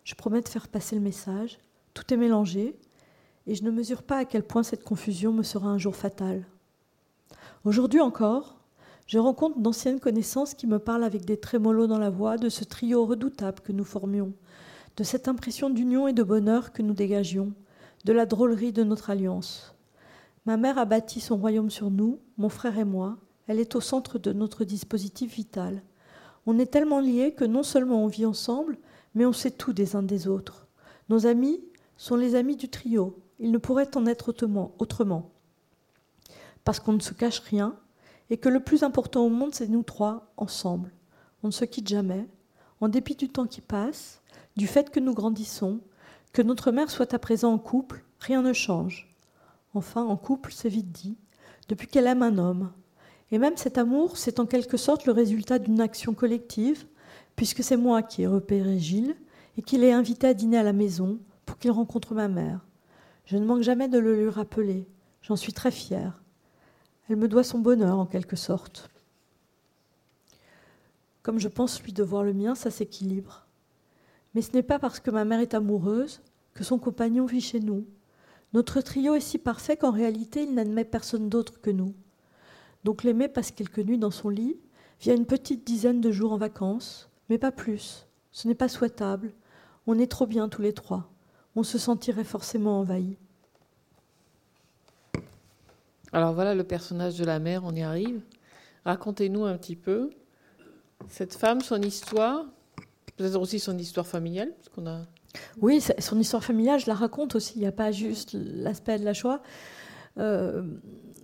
[SPEAKER 2] Je promets de faire passer le message. Tout est mélangé et je ne mesure pas à quel point cette confusion me sera un jour fatale. Aujourd'hui encore, je rencontre d'anciennes connaissances qui me parlent avec des trémolos dans la voix de ce trio redoutable que nous formions, de cette impression d'union et de bonheur que nous dégagions, de la drôlerie de notre alliance. Ma mère a bâti son royaume sur nous, mon frère et moi, elle est au centre de notre dispositif vital. On est tellement liés que non seulement on vit ensemble, mais on sait tout des uns des autres. Nos amis sont les amis du trio, il ne pourrait en être autrement. Parce qu'on ne se cache rien et que le plus important au monde, c'est nous trois, ensemble. On ne se quitte jamais, en dépit du temps qui passe, du fait que nous grandissons, que notre mère soit à présent en couple, rien ne change. Enfin, en couple, c'est vite dit, depuis qu'elle aime un homme. Et même cet amour, c'est en quelque sorte le résultat d'une action collective, puisque c'est moi qui ai repéré Gilles et qui l'ai invité à dîner à la maison pour qu'il rencontre ma mère. Je ne manque jamais de le lui rappeler. J'en suis très fière. Elle me doit son bonheur, en quelque sorte. Comme je pense lui devoir le mien, ça s'équilibre. Mais ce n'est pas parce que ma mère est amoureuse que son compagnon vit chez nous. Notre trio est si parfait qu'en réalité, il n'admet personne d'autre que nous. Donc l'aimer passe quelques nuits dans son lit, via une petite dizaine de jours en vacances, mais pas plus. Ce n'est pas souhaitable. On est trop bien tous les trois on se sentirait forcément envahi.
[SPEAKER 1] Alors voilà le personnage de la mère, on y arrive. Racontez-nous un petit peu cette femme, son histoire, peut-être aussi son histoire familiale, parce qu'on a.
[SPEAKER 2] Oui, son histoire familiale, je la raconte aussi. Il n'y a pas juste l'aspect de la joie. Euh,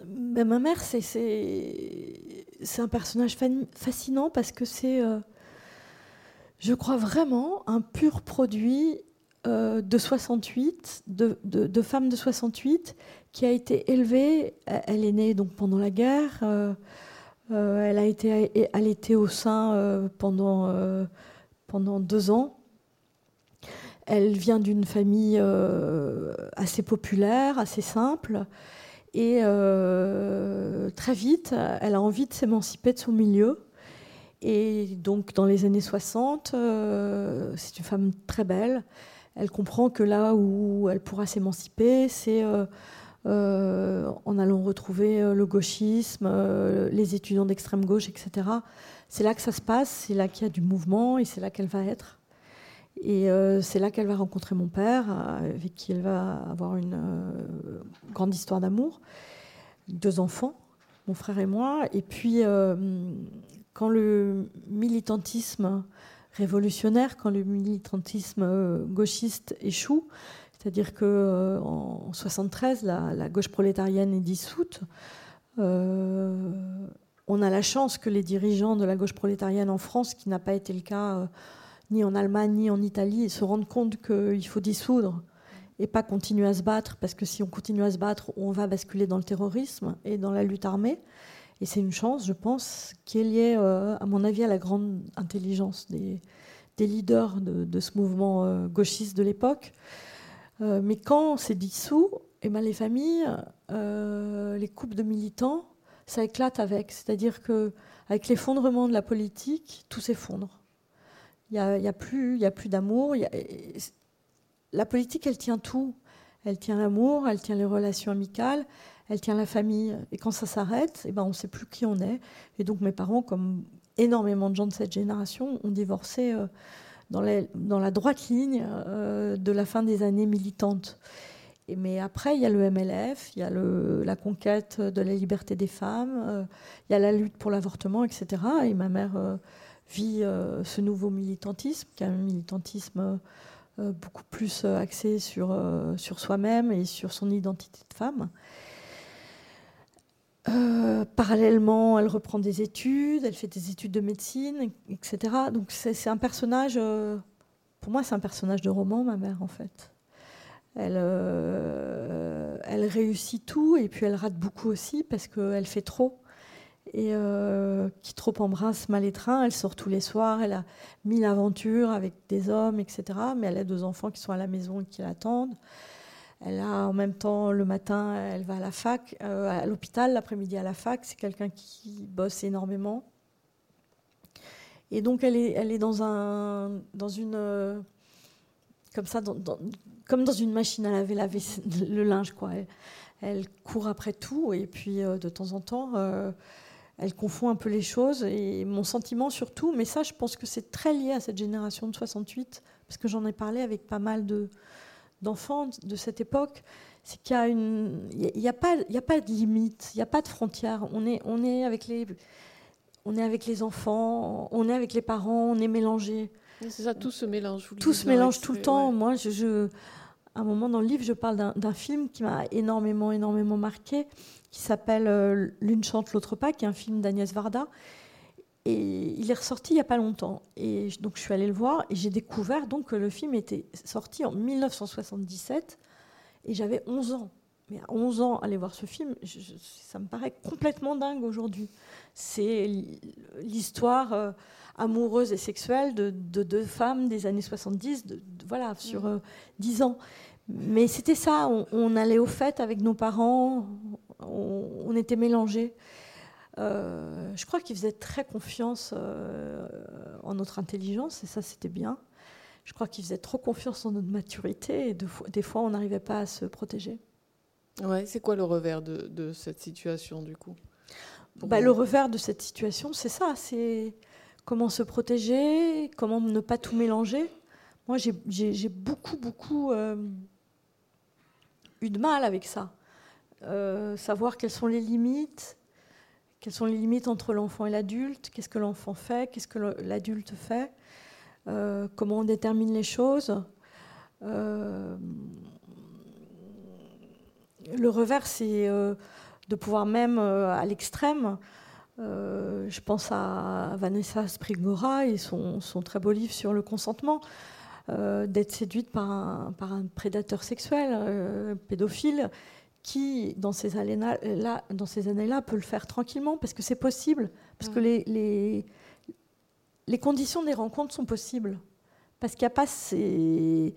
[SPEAKER 2] ben, ma mère, c'est un personnage fascinant parce que c'est, euh, je crois vraiment, un pur produit euh, de 68, de, de, femme de 68, qui a été élevée. Elle est née donc pendant la guerre. Euh, euh, elle a été allaitée au sein pendant, pendant deux ans. Elle vient d'une famille assez populaire, assez simple. Et très vite, elle a envie de s'émanciper de son milieu. Et donc, dans les années 60, c'est une femme très belle. Elle comprend que là où elle pourra s'émanciper, c'est euh, en allant retrouver euh, le gauchisme, euh, les étudiants d'extrême gauche, etc. C'est là que ça se passe, c'est là qu'il y a du mouvement et c'est là qu'elle va être. Et c'est là qu'elle va rencontrer mon père, avec qui elle va avoir une grande histoire d'amour. Deux enfants, mon frère et moi. Et puis, quand le militantisme révolutionnaire, quand le militantisme gauchiste échoue, c'est-à-dire qu'en euh, en 73, la, gauche prolétarienne est dissoute. Euh, on a la chance que les dirigeants de la gauche prolétarienne en France, qui n'a pas été le cas euh, ni en Allemagne ni en Italie, se rendent compte qu'il faut dissoudre et pas continuer à se battre, parce que si on continue à se battre, on va basculer dans le terrorisme et dans la lutte armée. Et c'est une chance, je pense, qui est liée, à mon avis, à la grande intelligence des, leaders de, ce mouvement gauchiste de l'époque. Euh, mais quand c'est dissous, eh ben les familles, euh, les couples de militants, ça éclate avec. C'est-à-dire que avec l'effondrement de la politique, tout s'effondre. Il n'y a, y a plus d'amour. La politique, elle tient tout. Elle tient l'amour, elle tient les relations amicales, elle tient la famille. Et quand ça s'arrête, eh ben on ne sait plus qui on est. Et donc mes parents, comme énormément de gens de cette génération, ont divorcé. Euh, dans, la droite ligne euh, de la fin des années militantes. Mais après, il y a le MLF, il y a la conquête de la liberté des femmes, euh, il y a la lutte pour l'avortement, etc. Et ma mère euh, vit ce nouveau militantisme, qui est un militantisme beaucoup plus axé sur soi-même et sur son identité de femme. Euh, parallèlement, elle reprend des études, elle fait des études de médecine, etc. Donc c'est un personnage, euh, pour moi c'est un personnage de roman, ma mère en fait. Elle, euh, elle réussit tout et puis elle rate beaucoup aussi parce qu'elle fait trop. Et qui trop embrasse mal étreint, elle sort tous les soirs, elle a mille aventures avec des hommes, etc. Mais elle a deux enfants qui sont à la maison et qui l'attendent. Elle a en même temps le matin, elle va à la fac, euh, à l'hôpital, l'après-midi à la fac. C'est quelqu'un qui bosse énormément. Et donc elle est, dans un, dans une, euh, comme ça, comme dans une machine à laver, laver le linge quoi. Elle, court après tout et puis euh, de temps en temps, elle confond un peu les choses. Et mon sentiment surtout, mais ça, je pense que c'est très lié à cette génération de 68 parce que j'en ai parlé avec pas mal de d'enfants de cette époque, c'est qu'il y a une, il n'y a, pas, il a pas de limite, il n'y a pas de frontières. On est, on est avec les, on est avec les enfants, on est avec les parents, on est mélangé.
[SPEAKER 1] C'est ça, tout se mélange.
[SPEAKER 2] Tout se mélange tout le temps. Moi, je, à un moment dans le livre, je parle d'un film qui m'a énormément, énormément marqué, qui s'appelle euh, L'une chante, l'autre pas, qui est un film d'Agnès Varda, et il est ressorti il n'y a pas longtemps. Et donc je suis allée le voir et j'ai découvert donc que le film était sorti en 1977 et j'avais 11 ans. Mais à 11 ans, aller voir ce film, ça me paraît complètement dingue aujourd'hui. C'est l'histoire euh, amoureuse et sexuelle de, deux femmes des années 70, de, voilà, sur 10 mmh. euh, ans. Mais c'était ça, on, allait au fait avec nos parents, on, on était mélangés. Euh, je crois qu'ils faisaient très confiance euh, en notre intelligence, et ça c'était bien. Je crois qu'ils faisaient trop confiance en notre maturité, et des fois on n'arrivait pas à se protéger.
[SPEAKER 1] Ouais, c'est quoi le revers de, cette situation du coup?
[SPEAKER 2] Bah, Le revers de cette situation, c'est ça, c'est comment se protéger, comment ne pas tout mélanger. Moi j'ai beaucoup, beaucoup euh, eu de mal avec ça. savoir quelles sont les limites, quelles sont les limites entre l'enfant et l'adulte? Qu'est-ce que l'enfant fait? Qu'est-ce que l'adulte fait? Euh, Comment on détermine les choses? Euh, Le revers, c'est euh, de pouvoir même à l'extrême. je pense à Vanessa Sprigora et son, très beau livre sur le consentement. d'être séduite par un, par un prédateur sexuel, pédophile, qui, dans ces années-là, peut le faire tranquillement parce que c'est possible, parce que les, les, les, conditions des rencontres sont possibles, parce qu'il n'y a pas ces,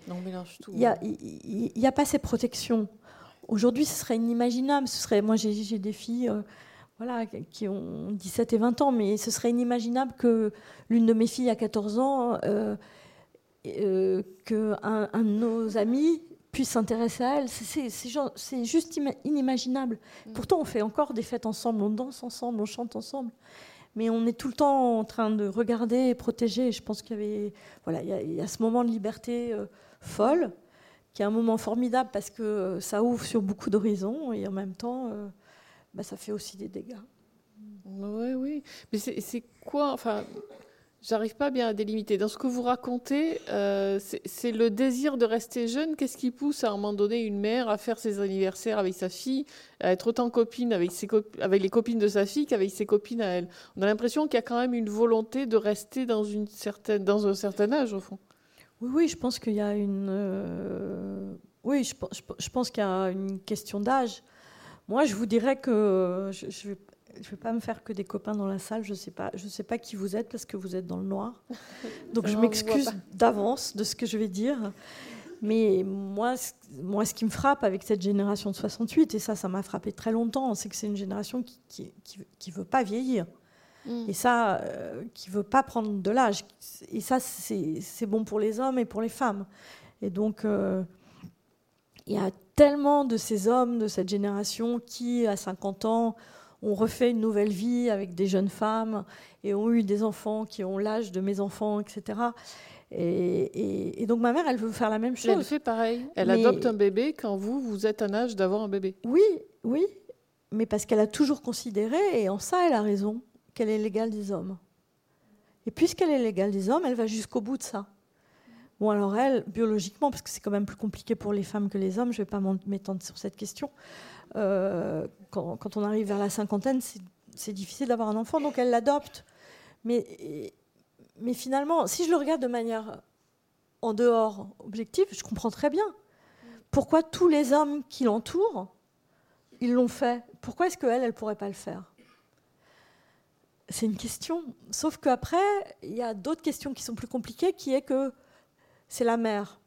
[SPEAKER 2] il y a, il y a pas ces protections. Aujourd'hui, ce serait inimaginable. Ce serait, moi, j'ai des filles euh, voilà, qui ont 17 et 20 ans, mais ce serait inimaginable que l'une de mes filles à 14 ans, euh, euh, qu'un un de nos amis puisse s'intéresser à elle. C'est juste inimagiable. Mm. Pourtant, on fait encore des fêtes ensemble, on danse ensemble, on chante ensemble. Mais on est tout le temps en train de regarder et protéger. je pense qu'il y avait, voilà, il y, a, ce moment de liberté folle qui est un moment formidable parce que euh, ça ouvre sur beaucoup d'horizons et en même temps, euh, bah, ça fait aussi des dégâts.
[SPEAKER 1] Oui, oui. Mais c'est quoi Enfin, j'arrive pas bien à délimiter. Dans ce que vous racontez, euh, c'est le désir de rester jeune. Qu'est-ce qui pousse à un moment donné une mère à faire ses anniversaires avec sa fille, à être autant copine avec, les copines de sa fille qu'avec ses copines à elle? On a l'impression qu'il y a quand même une volonté de rester dans, une certaine, dans un certain âge, au fond.
[SPEAKER 2] Oui, oui, je pense qu'il y a une. Euh, oui, je, pense qu'il y a une question d'âge. Moi, je vous dirais que je ne vais, pas me faire que des copains dans la salle. Je ne sais, pas, je sais pas qui vous êtes parce que vous êtes dans le noir. Donc, je m'excuse d'avance de ce que je vais dire. Mais moi, moi, ce qui me frappe avec cette génération de 68, et ça, ça m'a frappé très longtemps, c'est que c'est une génération qui ne qui, qui veut pas vieillir. Mm. Et ça, euh, qui ne veut pas prendre de l'âge. Et ça, c'est bon pour les hommes et pour les femmes. Et donc, euh, il y a tellement de ces hommes de cette génération qui, à 50 ans, ont refait une nouvelle vie avec des jeunes femmes et ont eu des enfants qui ont l'âge de mes enfants, etc. Et, donc ma mère, elle veut faire la même chose.
[SPEAKER 1] Elle fait pareil. Elle adopte un bébé quand vous, vous êtes en âge d'avoir un bébé.
[SPEAKER 2] Oui, oui, mais parce qu'elle a toujours considéré, et en ça, elle a raison, qu'elle est l'égale des hommes. Et puisqu'elle est l'égale des hommes, elle va jusqu'au bout de ça. Bon, alors elle, biologiquement, parce que c'est quand même plus compliqué pour les femmes que les hommes, je ne vais pas m'étendre sur cette question, euh, quand, on arrive vers la cinquantaine, c'est difficile d'avoir un enfant, donc elle l'adopte. Mais, mais finalement, si je le regarde de manière en dehors objective, je comprends très bien. Pourquoi tous les hommes qui l'entourent, ils l'ont fait Pourquoi est-ce qu'elle, elle ne pourrait pas le faire? C'est une question. Sauf qu'après, il y a d'autres questions qui sont plus compliquées, qui est que c'est la mère.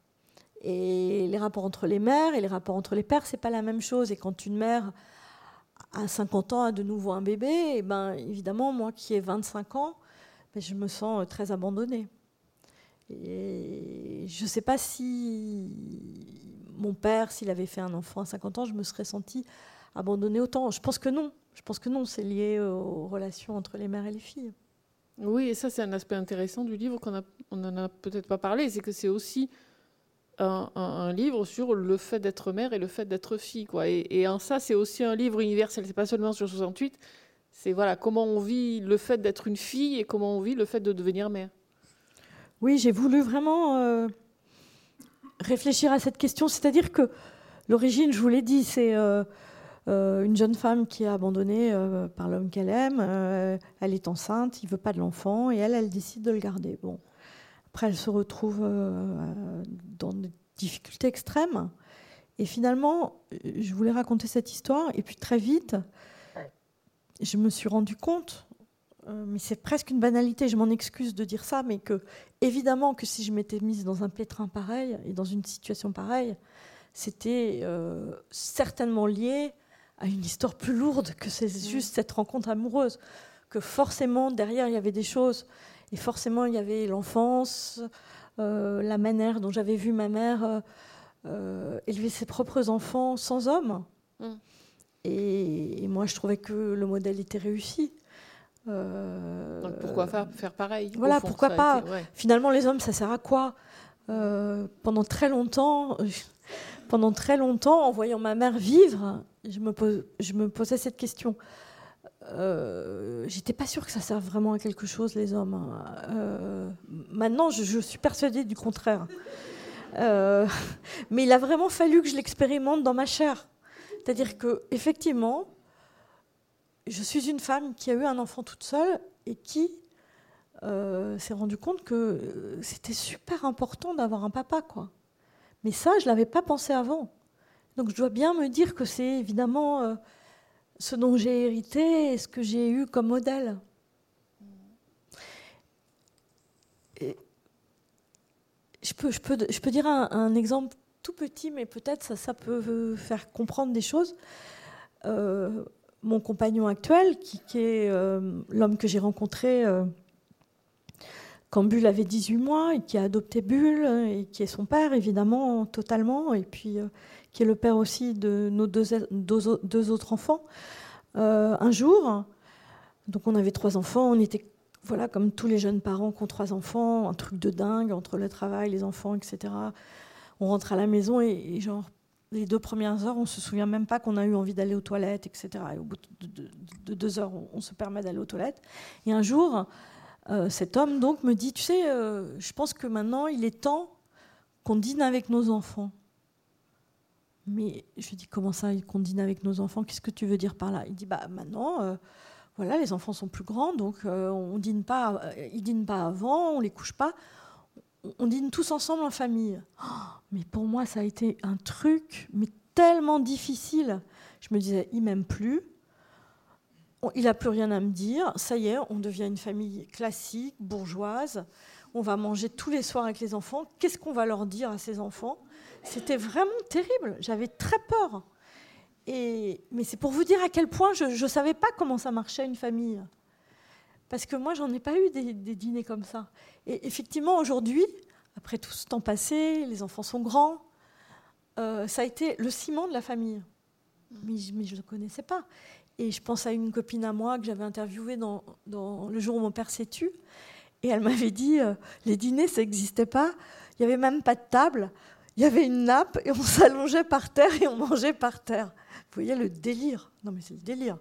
[SPEAKER 2] Et les rapports entre les mères et les rapports entre les pères, c'est pas la même chose. Et quand une mère à 50 ans a de nouveau un bébé, eh ben évidemment, moi qui ai 25 ans, ben, je me sens très abandonnée. Et je ne sais pas si mon père, s'il avait fait un enfant à 50 ans, je me serais sentie abandonnée autant. Je pense que non. Je pense que non, c'est lié aux relations entre les mères et les filles.
[SPEAKER 1] Oui, et ça, c'est un aspect intéressant du livre qu'on n'en a peut-être pas parlé, c'est que c'est aussi un, livre sur le fait d'être mère et le fait d'être fille. Quoi. Et, en ça, c'est aussi un livre universel, c'est pas seulement sur 68, c'est voilà, comment on vit le fait d'être une fille et comment on vit le fait de devenir mère.
[SPEAKER 2] Oui, j'ai voulu vraiment euh, réfléchir à cette question, c'est-à-dire que l'origine, je vous l'ai dit, c'est... Euh, euh, une jeune femme qui est abandonnée par l'homme qu'elle aime, elle est enceinte, il veut pas de l'enfant et elle, elle décide de le garder. Bon, après, elle se retrouve dans des difficultés extrêmes. Et finalement, je voulais raconter cette histoire et puis très vite, je me suis rendu compte, mais c'est presque une banalité, je m'en excuse de dire ça, mais que évidemment que si je m'étais mise dans un pétrin pareil et dans une situation pareille, c'était certainement lié à une histoire plus lourde que c'est juste cette rencontre amoureuse. Que forcément, derrière, il y avait des choses. Et forcément, il y avait l'enfance, euh, la manière dont j'avais vu ma mère euh, euh, élever ses propres enfants sans homme. Mm. Et, moi, je trouvais que le modèle était réussi.
[SPEAKER 1] Donc pourquoi faire, faire pareil
[SPEAKER 2] Voilà, pourquoi pas Finalement, les hommes, ça sert à quoi Pendant très longtemps, pendant très longtemps, en voyant ma mère vivre, je me, pose, je me posais cette question. Euh, J'étais pas sûre que ça serve vraiment à quelque chose, les hommes. Hein. Euh, maintenant, je, suis persuadée du contraire. Euh, mais il a vraiment fallu que je l'expérimente dans ma chair. C'est-à-dire que, effectivement, je suis une femme qui a eu un enfant toute seule et qui s'est rendu compte que c'était super important d'avoir un papa, quoi. Mais ça, je l'avais pas pensé avant. Donc je dois bien me dire que c'est évidemment ce dont j'ai hérité et ce que j'ai eu comme modèle. je, peux, je, peux, dire un, exemple tout petit, mais peut-être ça, ça peut faire comprendre des choses. Euh, mon compagnon actuel, qui, est euh, l'homme que j'ai rencontré quand Bulle avait 18 mois et qui a adopté Bulle et qui est son père, évidemment, totalement, et puis qui est le père aussi de nos deux, autres enfants. un jour, donc on avait trois enfants, on était voilà, comme tous les jeunes parents qui ont trois enfants, un truc de dingue entre le travail, les enfants, etc. On rentre à la maison et, genre, les deux premières heures, on se souvient même pas qu'on a eu envie d'aller aux toilettes, etc. Et au bout de, deux heures, on, se permet d'aller aux toilettes. Et un jour, euh, cet homme donc me dit, tu sais, euh, je pense que maintenant, il est temps qu'on dîne avec nos enfants. Mais je lui dis, comment ça, qu'on dîne avec nos enfants Qu'est-ce que tu veux dire par là? Il dit, bah maintenant... Euh, voilà, les enfants sont plus grands, donc euh, on dîne pas, euh, ils dînent pas avant, on les couche pas, on dîne tous ensemble en famille. Oh, mais pour moi, ça a été un truc, mais tellement difficile. Je me disais, il m'aime plus, il n'a plus rien à me dire, ça y est, on devient une famille classique, bourgeoise, on va manger tous les soirs avec les enfants, qu'est-ce qu'on va leur dire à ces enfants? C'était vraiment terrible, j'avais très peur mais c'est pour vous dire à quel point je ne savais pas comment ça marchait une famille. Parce que moi, j'en ai pas eu des, dîners comme ça. Et effectivement, aujourd'hui, après tout ce temps passé, les enfants sont grands, euh, ça a été le ciment de la famille. Mais, je ne le connaissais pas. Et je pense à une copine à moi que j'avais interviewée dans, le jour où mon père s'est tué. Et elle m'avait dit, euh, les dîners, ça n'existait pas. Il n'y avait même pas de table. Il y avait une nappe et on s'allongeait par terre et on mangeait par terre. Vous voyez le délire Non, mais c'est le délire.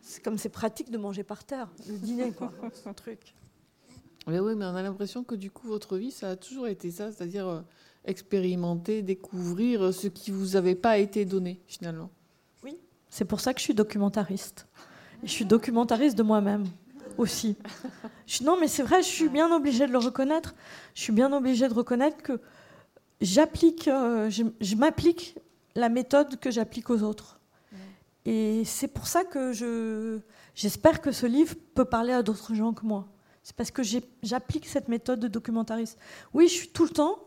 [SPEAKER 2] C'est comme c'est pratique de manger par terre, le dîner, quoi. un truc.
[SPEAKER 1] Mais oui, mais on a l'impression que du coup, votre vie, ça a toujours été ça, c'est-à-dire euh, expérimenter, découvrir euh, ce qui vous avait pas été donné, finalement.
[SPEAKER 2] Oui, c'est pour ça que je suis documentariste. Et je suis documentariste de moi-même aussi. Je, non, mais c'est vrai, je suis bien obligée de le reconnaître. Je suis bien obligée de reconnaître que j'applique, euh, je m'applique la méthode que j'applique aux autres. Et c'est pour ça que je, j'espère que ce livre peut parler à d'autres gens que moi. C'est parce que j'applique cette méthode de documentariste. Oui, je suis tout le temps,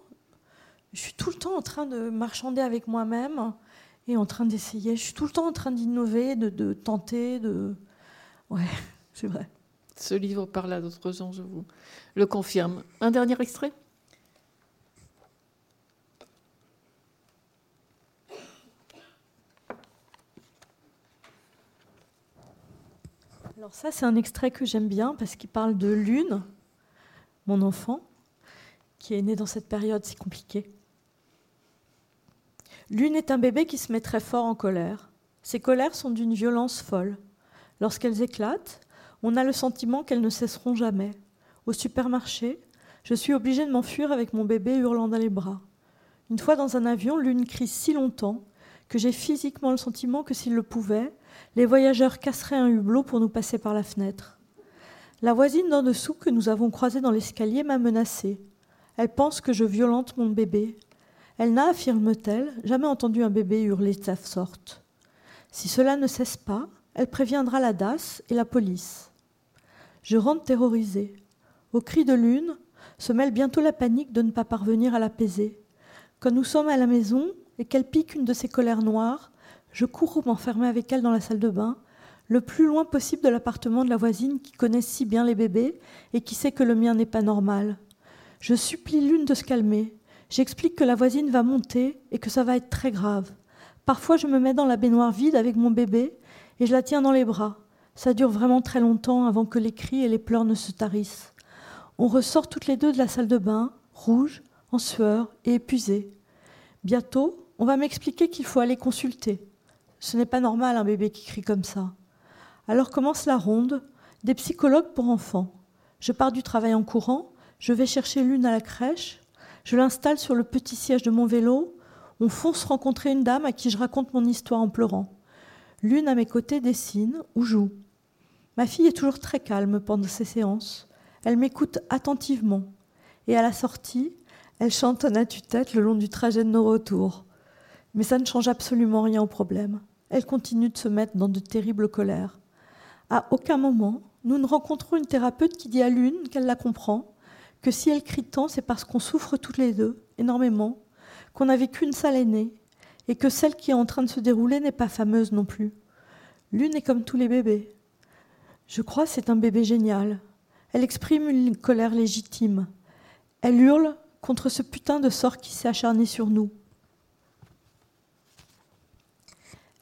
[SPEAKER 2] je suis tout le temps en train de marchander avec moi-même et en train d'essayer. Je suis tout le temps en train d'innover, de, de tenter, de. Ouais, c'est vrai.
[SPEAKER 1] Ce livre parle à d'autres gens, je vous le confirme. Un dernier extrait?
[SPEAKER 2] Alors ça, c'est un extrait que j'aime bien parce qu'il parle de Lune, mon enfant, qui est né dans cette période si compliquée. Lune est un bébé qui se met très fort en colère. Ces colères sont d'une violence folle. Lorsqu'elles éclatent, on a le sentiment qu'elles ne cesseront jamais. Au supermarché, je suis obligée de m'enfuir avec mon bébé hurlant dans les bras. Une fois dans un avion, Lune crie si longtemps que j'ai physiquement le sentiment que s'il le pouvait, les voyageurs casseraient un hublot pour nous passer par la fenêtre. La voisine d'en dessous que nous avons croisée dans l'escalier m'a menacée. Elle pense que je violente mon bébé. Elle n'a, affirme-t-elle, jamais entendu un bébé hurler de cette sorte. Si cela ne cesse pas, elle préviendra la DAS et la police. Je rentre terrorisée. Au cri de lune se mêle bientôt la panique de ne pas parvenir à l'apaiser. Quand nous sommes à la maison et qu'elle pique une de ses colères noires, je cours m'enfermer avec elle dans la salle de bain, le plus loin possible de l'appartement de la voisine qui connaît si bien les bébés et qui sait que le mien n'est pas normal. Je supplie l'une de se calmer. J'explique que la voisine va monter et que ça va être très grave. Parfois, je me mets dans la baignoire vide avec mon bébé et je la tiens dans les bras. Ça dure vraiment très longtemps avant que les cris et les pleurs ne se tarissent. On ressort toutes les deux de la salle de bain, rouges, en sueur et épuisées. Bientôt, on va m'expliquer qu'il faut aller consulter. Ce n'est pas normal un bébé qui crie comme ça. Alors commence la ronde, des psychologues pour enfants. Je pars du travail en courant, je vais chercher l'une à la crèche, je l'installe sur le petit siège de mon vélo, on fonce rencontrer une dame à qui je raconte mon histoire en pleurant. L'une à mes côtés dessine ou joue. Ma fille est toujours très calme pendant ces séances. Elle m'écoute attentivement. Et à la sortie, elle chantonne à tue-tête le long du trajet de nos retours. Mais ça ne change absolument rien au problème elle continue de se mettre dans de terribles colères. À aucun moment, nous ne rencontrons une thérapeute qui dit à l'une qu'elle la comprend, que si elle crie tant, c'est parce qu'on souffre toutes les deux, énormément, qu'on n'a vécu une seule année, et que celle qui est en train de se dérouler n'est pas fameuse non plus. L'une est comme tous les bébés. Je crois que c'est un bébé génial. Elle exprime une colère légitime. Elle hurle contre ce putain de sort qui s'est acharné sur nous.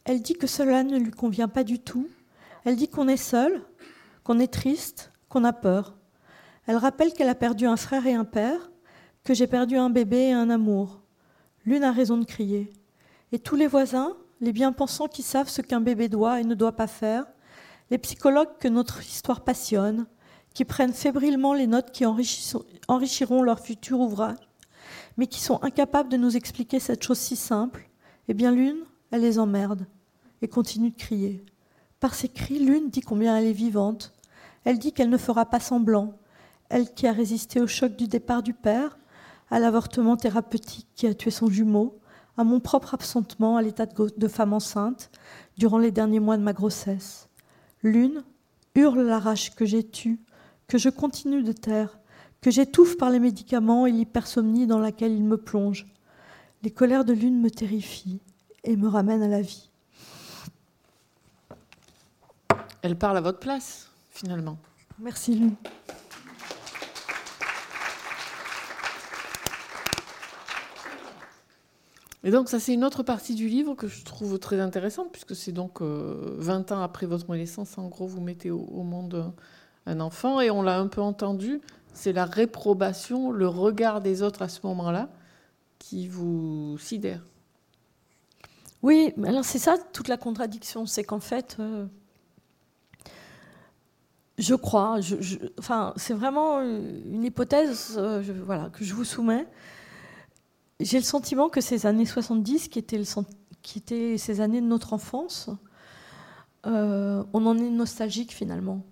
[SPEAKER 2] Elle dit que cela ne lui convient pas du tout. Elle dit qu'on est seul, qu'on est triste, qu'on a peur. Elle rappelle qu'elle a perdu un frère et un père, que j'ai perdu un bébé et un amour. L'une a raison de crier. Et tous les voisins, les bien-pensants qui savent ce qu'un bébé doit et ne doit pas faire, les psychologues que notre histoire passionne, qui prennent fébrilement les notes qui enrichiront leur futur ouvrage, mais qui sont incapables de nous expliquer cette chose si simple, eh bien l'une, elle les emmerde et continue de crier. Par ses cris, l'une dit combien elle est vivante. Elle dit qu'elle ne fera pas semblant. Elle qui a résisté au choc du départ du père, à l'avortement thérapeutique qui a tué son jumeau, à mon propre absentement à l'état de femme enceinte durant les derniers mois de ma grossesse. L'une hurle la que j'ai tue, que je continue de taire, que j'étouffe par les médicaments et l'hypersomnie dans laquelle il me plonge. Les colères de l'une me terrifient et me ramènent à la vie.
[SPEAKER 1] Elle parle à votre place, finalement.
[SPEAKER 2] Merci, Lune.
[SPEAKER 1] Et donc ça c'est une autre partie du livre que je trouve très intéressante puisque c'est donc 20 euh, ans après votre naissance, en gros vous mettez au, monde un enfant et on l'a un peu entendu, c'est la réprobation, le regard des autres à ce moment-là qui vous sidère.
[SPEAKER 2] Oui, alors c'est ça toute la contradiction, c'est qu'en fait, euh, je crois, enfin c'est vraiment une hypothèse euh, voilà, que je vous soumets j'ai le sentiment que ces années 70, qui étaient, qui étaient ces années de notre enfance, euh, on en est nostalgique finalement.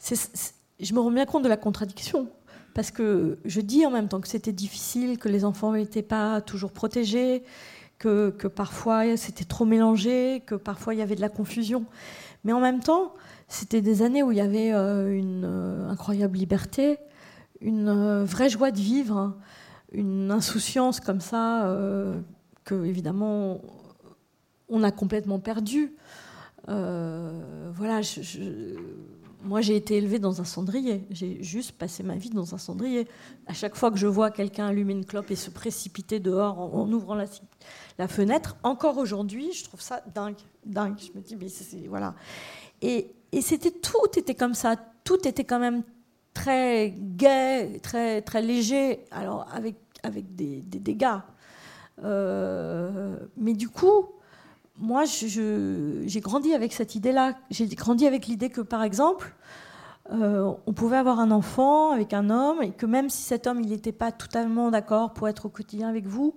[SPEAKER 2] je me rends bien compte de la contradiction, parce que je dis en même temps que c'était difficile, que les enfants n'étaient pas toujours protégés, que, que parfois c'était trop mélangé, que parfois il y avait de la confusion. Mais en même temps, c'était des années où il y avait euh, une euh, incroyable liberté, une vraie joie de vivre. Hein une insouciance comme ça euh, que évidemment on a complètement perdu. Euh, voilà, moi j'ai été élevée dans un cendrier. J'ai juste passé ma vie dans un cendrier. À chaque fois que je vois quelqu'un allumer une clope et se précipiter dehors en, ouvrant la, la, fenêtre, encore aujourd'hui, je trouve ça dingue, dingue. Je me dis mais c'est voilà. Et, et c'était tout était comme ça. Tout était quand même très gai, très, très léger, alors avec, avec des, dégâts. Euh, mais du coup, moi, j'ai grandi avec cette idée-là. J'ai grandi avec l'idée que, par exemple, euh, on pouvait avoir un enfant avec un homme et que même si cet homme il n'était pas totalement d'accord pour être au quotidien avec vous,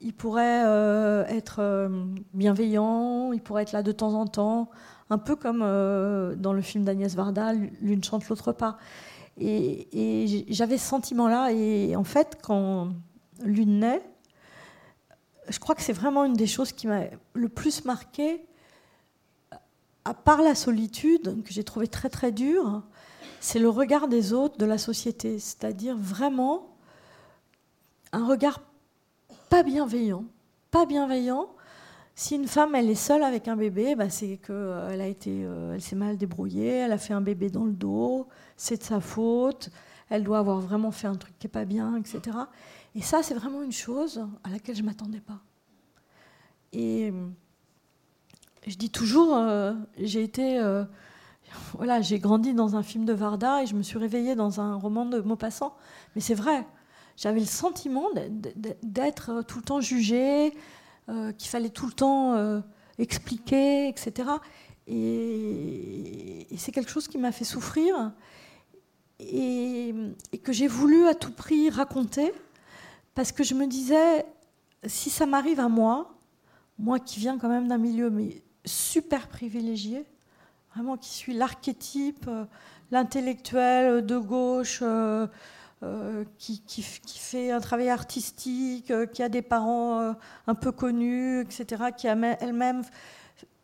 [SPEAKER 2] il pourrait euh, être bienveillant, il pourrait être là de temps en temps, un peu comme dans le film d'Agnès Varda, l'une chante l'autre pas. Et, j'avais ce sentiment-là. Et en fait, quand l'une naît, je crois que c'est vraiment une des choses qui m'a le plus marqué, à part la solitude, que j'ai trouvé très très dure, c'est le regard des autres, de la société. C'est-à-dire vraiment un regard pas bienveillant. Pas bienveillant. Si une femme elle est seule avec un bébé, bah, c'est qu'elle euh, a été, euh, elle s'est mal débrouillée, elle a fait un bébé dans le dos, c'est de sa faute, elle doit avoir vraiment fait un truc qui n'est pas bien, etc. Et ça, c'est vraiment une chose à laquelle je m'attendais pas. Et je dis toujours, euh, j'ai été, euh, voilà, j'ai grandi dans un film de Varda et je me suis réveillée dans un roman de Maupassant. Mais c'est vrai, j'avais le sentiment d'être tout le temps jugée, euh, qu'il fallait tout le temps expliquer, etc. et c'est quelque chose qui m'a fait souffrir et, que j'ai voulu à tout prix raconter, parce que je me disais, si ça m'arrive à moi, moi qui viens quand même d'un milieu mais super privilégié, vraiment qui suis l'archétype, euh, l'intellectuel de gauche, euh, euh, qui, fait un travail artistique, qui a des parents un peu connus, etc., qui a elle-même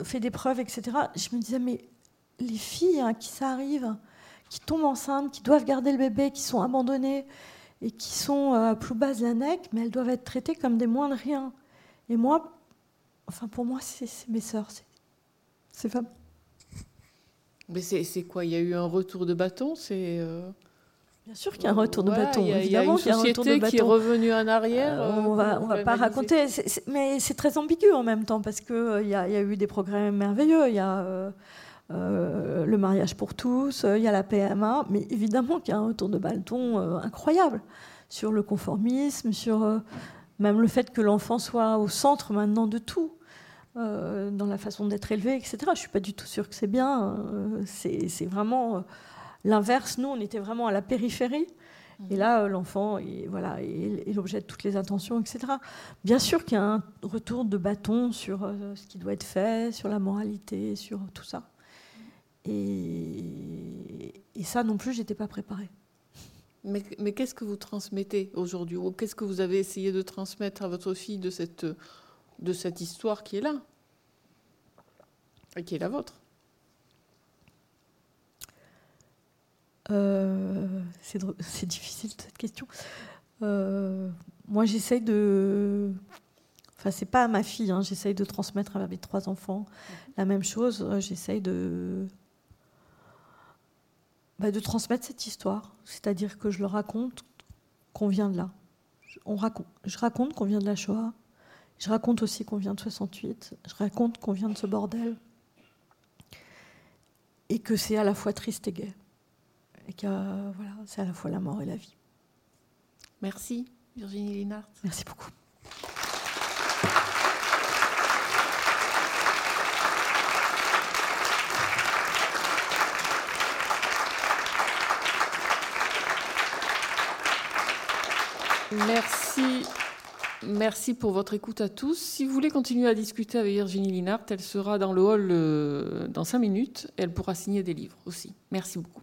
[SPEAKER 2] fait des preuves, etc. Je me disais, mais les filles hein, qui ça arrive, qui tombent enceintes, qui doivent garder le bébé, qui sont abandonnées et qui sont à plus bas de la nec, mais elles doivent être traitées comme des moins de rien. Et moi, enfin pour moi, c'est mes sœurs, ces femmes.
[SPEAKER 1] Mais c'est quoi? Il y a eu un retour de bâton? C'est
[SPEAKER 2] Bien sûr qu'il y a un retour de bâton.
[SPEAKER 1] Il y a, évidemment il y a une société qui est revenue en arrière.
[SPEAKER 2] Euh, on va, on va pas raconter, mais c'est très ambigu en même temps parce que euh, il y, a, y, a eu des progrès merveilleux. Il y a euh, le mariage pour tous, il y a la PMA, mais évidemment qu'il y a un retour de bâton incroyable sur le conformisme, sur même le fait que l'enfant soit au centre maintenant de tout. dans la façon d'être élevé, etc. Je suis pas du tout sûre que c'est bien. c'est vraiment L'inverse, nous, on était vraiment à la périphérie. Et là, l'enfant est, l'objet de toutes les intentions, etc. Bien sûr qu'il y a un retour de bâton sur euh, ce qui doit être fait, sur la moralité, sur tout ça. Et, ça non plus, j'étais pas préparée.
[SPEAKER 1] Mais, qu'est-ce que vous transmettez aujourd'hui? Ou qu'est-ce que vous avez essayé de transmettre à votre fille de cette histoire qui est là? Et qui est la vôtre?
[SPEAKER 2] c'est difficile cette question. Euh, moi, j'essaye de. Enfin, c'est pas à ma fille, hein, j'essaye de transmettre à mes trois enfants la même chose. Euh, j'essaye de. Bah, de transmettre cette histoire. C'est-à-dire que je leur raconte qu'on vient de là. On raconte, je raconte qu'on vient de la Shoah. Je raconte aussi qu'on vient de 68. Je raconte qu'on vient de ce bordel. Et que c'est à la fois triste et gai et que voilà, c'est à la fois la mort et la vie.
[SPEAKER 1] Merci Virginie Linart.
[SPEAKER 2] Merci beaucoup.
[SPEAKER 1] Merci. Merci pour votre écoute à tous. Si vous voulez continuer à discuter avec Virginie Linart, elle sera dans le hall euh, dans cinq minutes. Elle pourra signer des livres aussi. Merci beaucoup.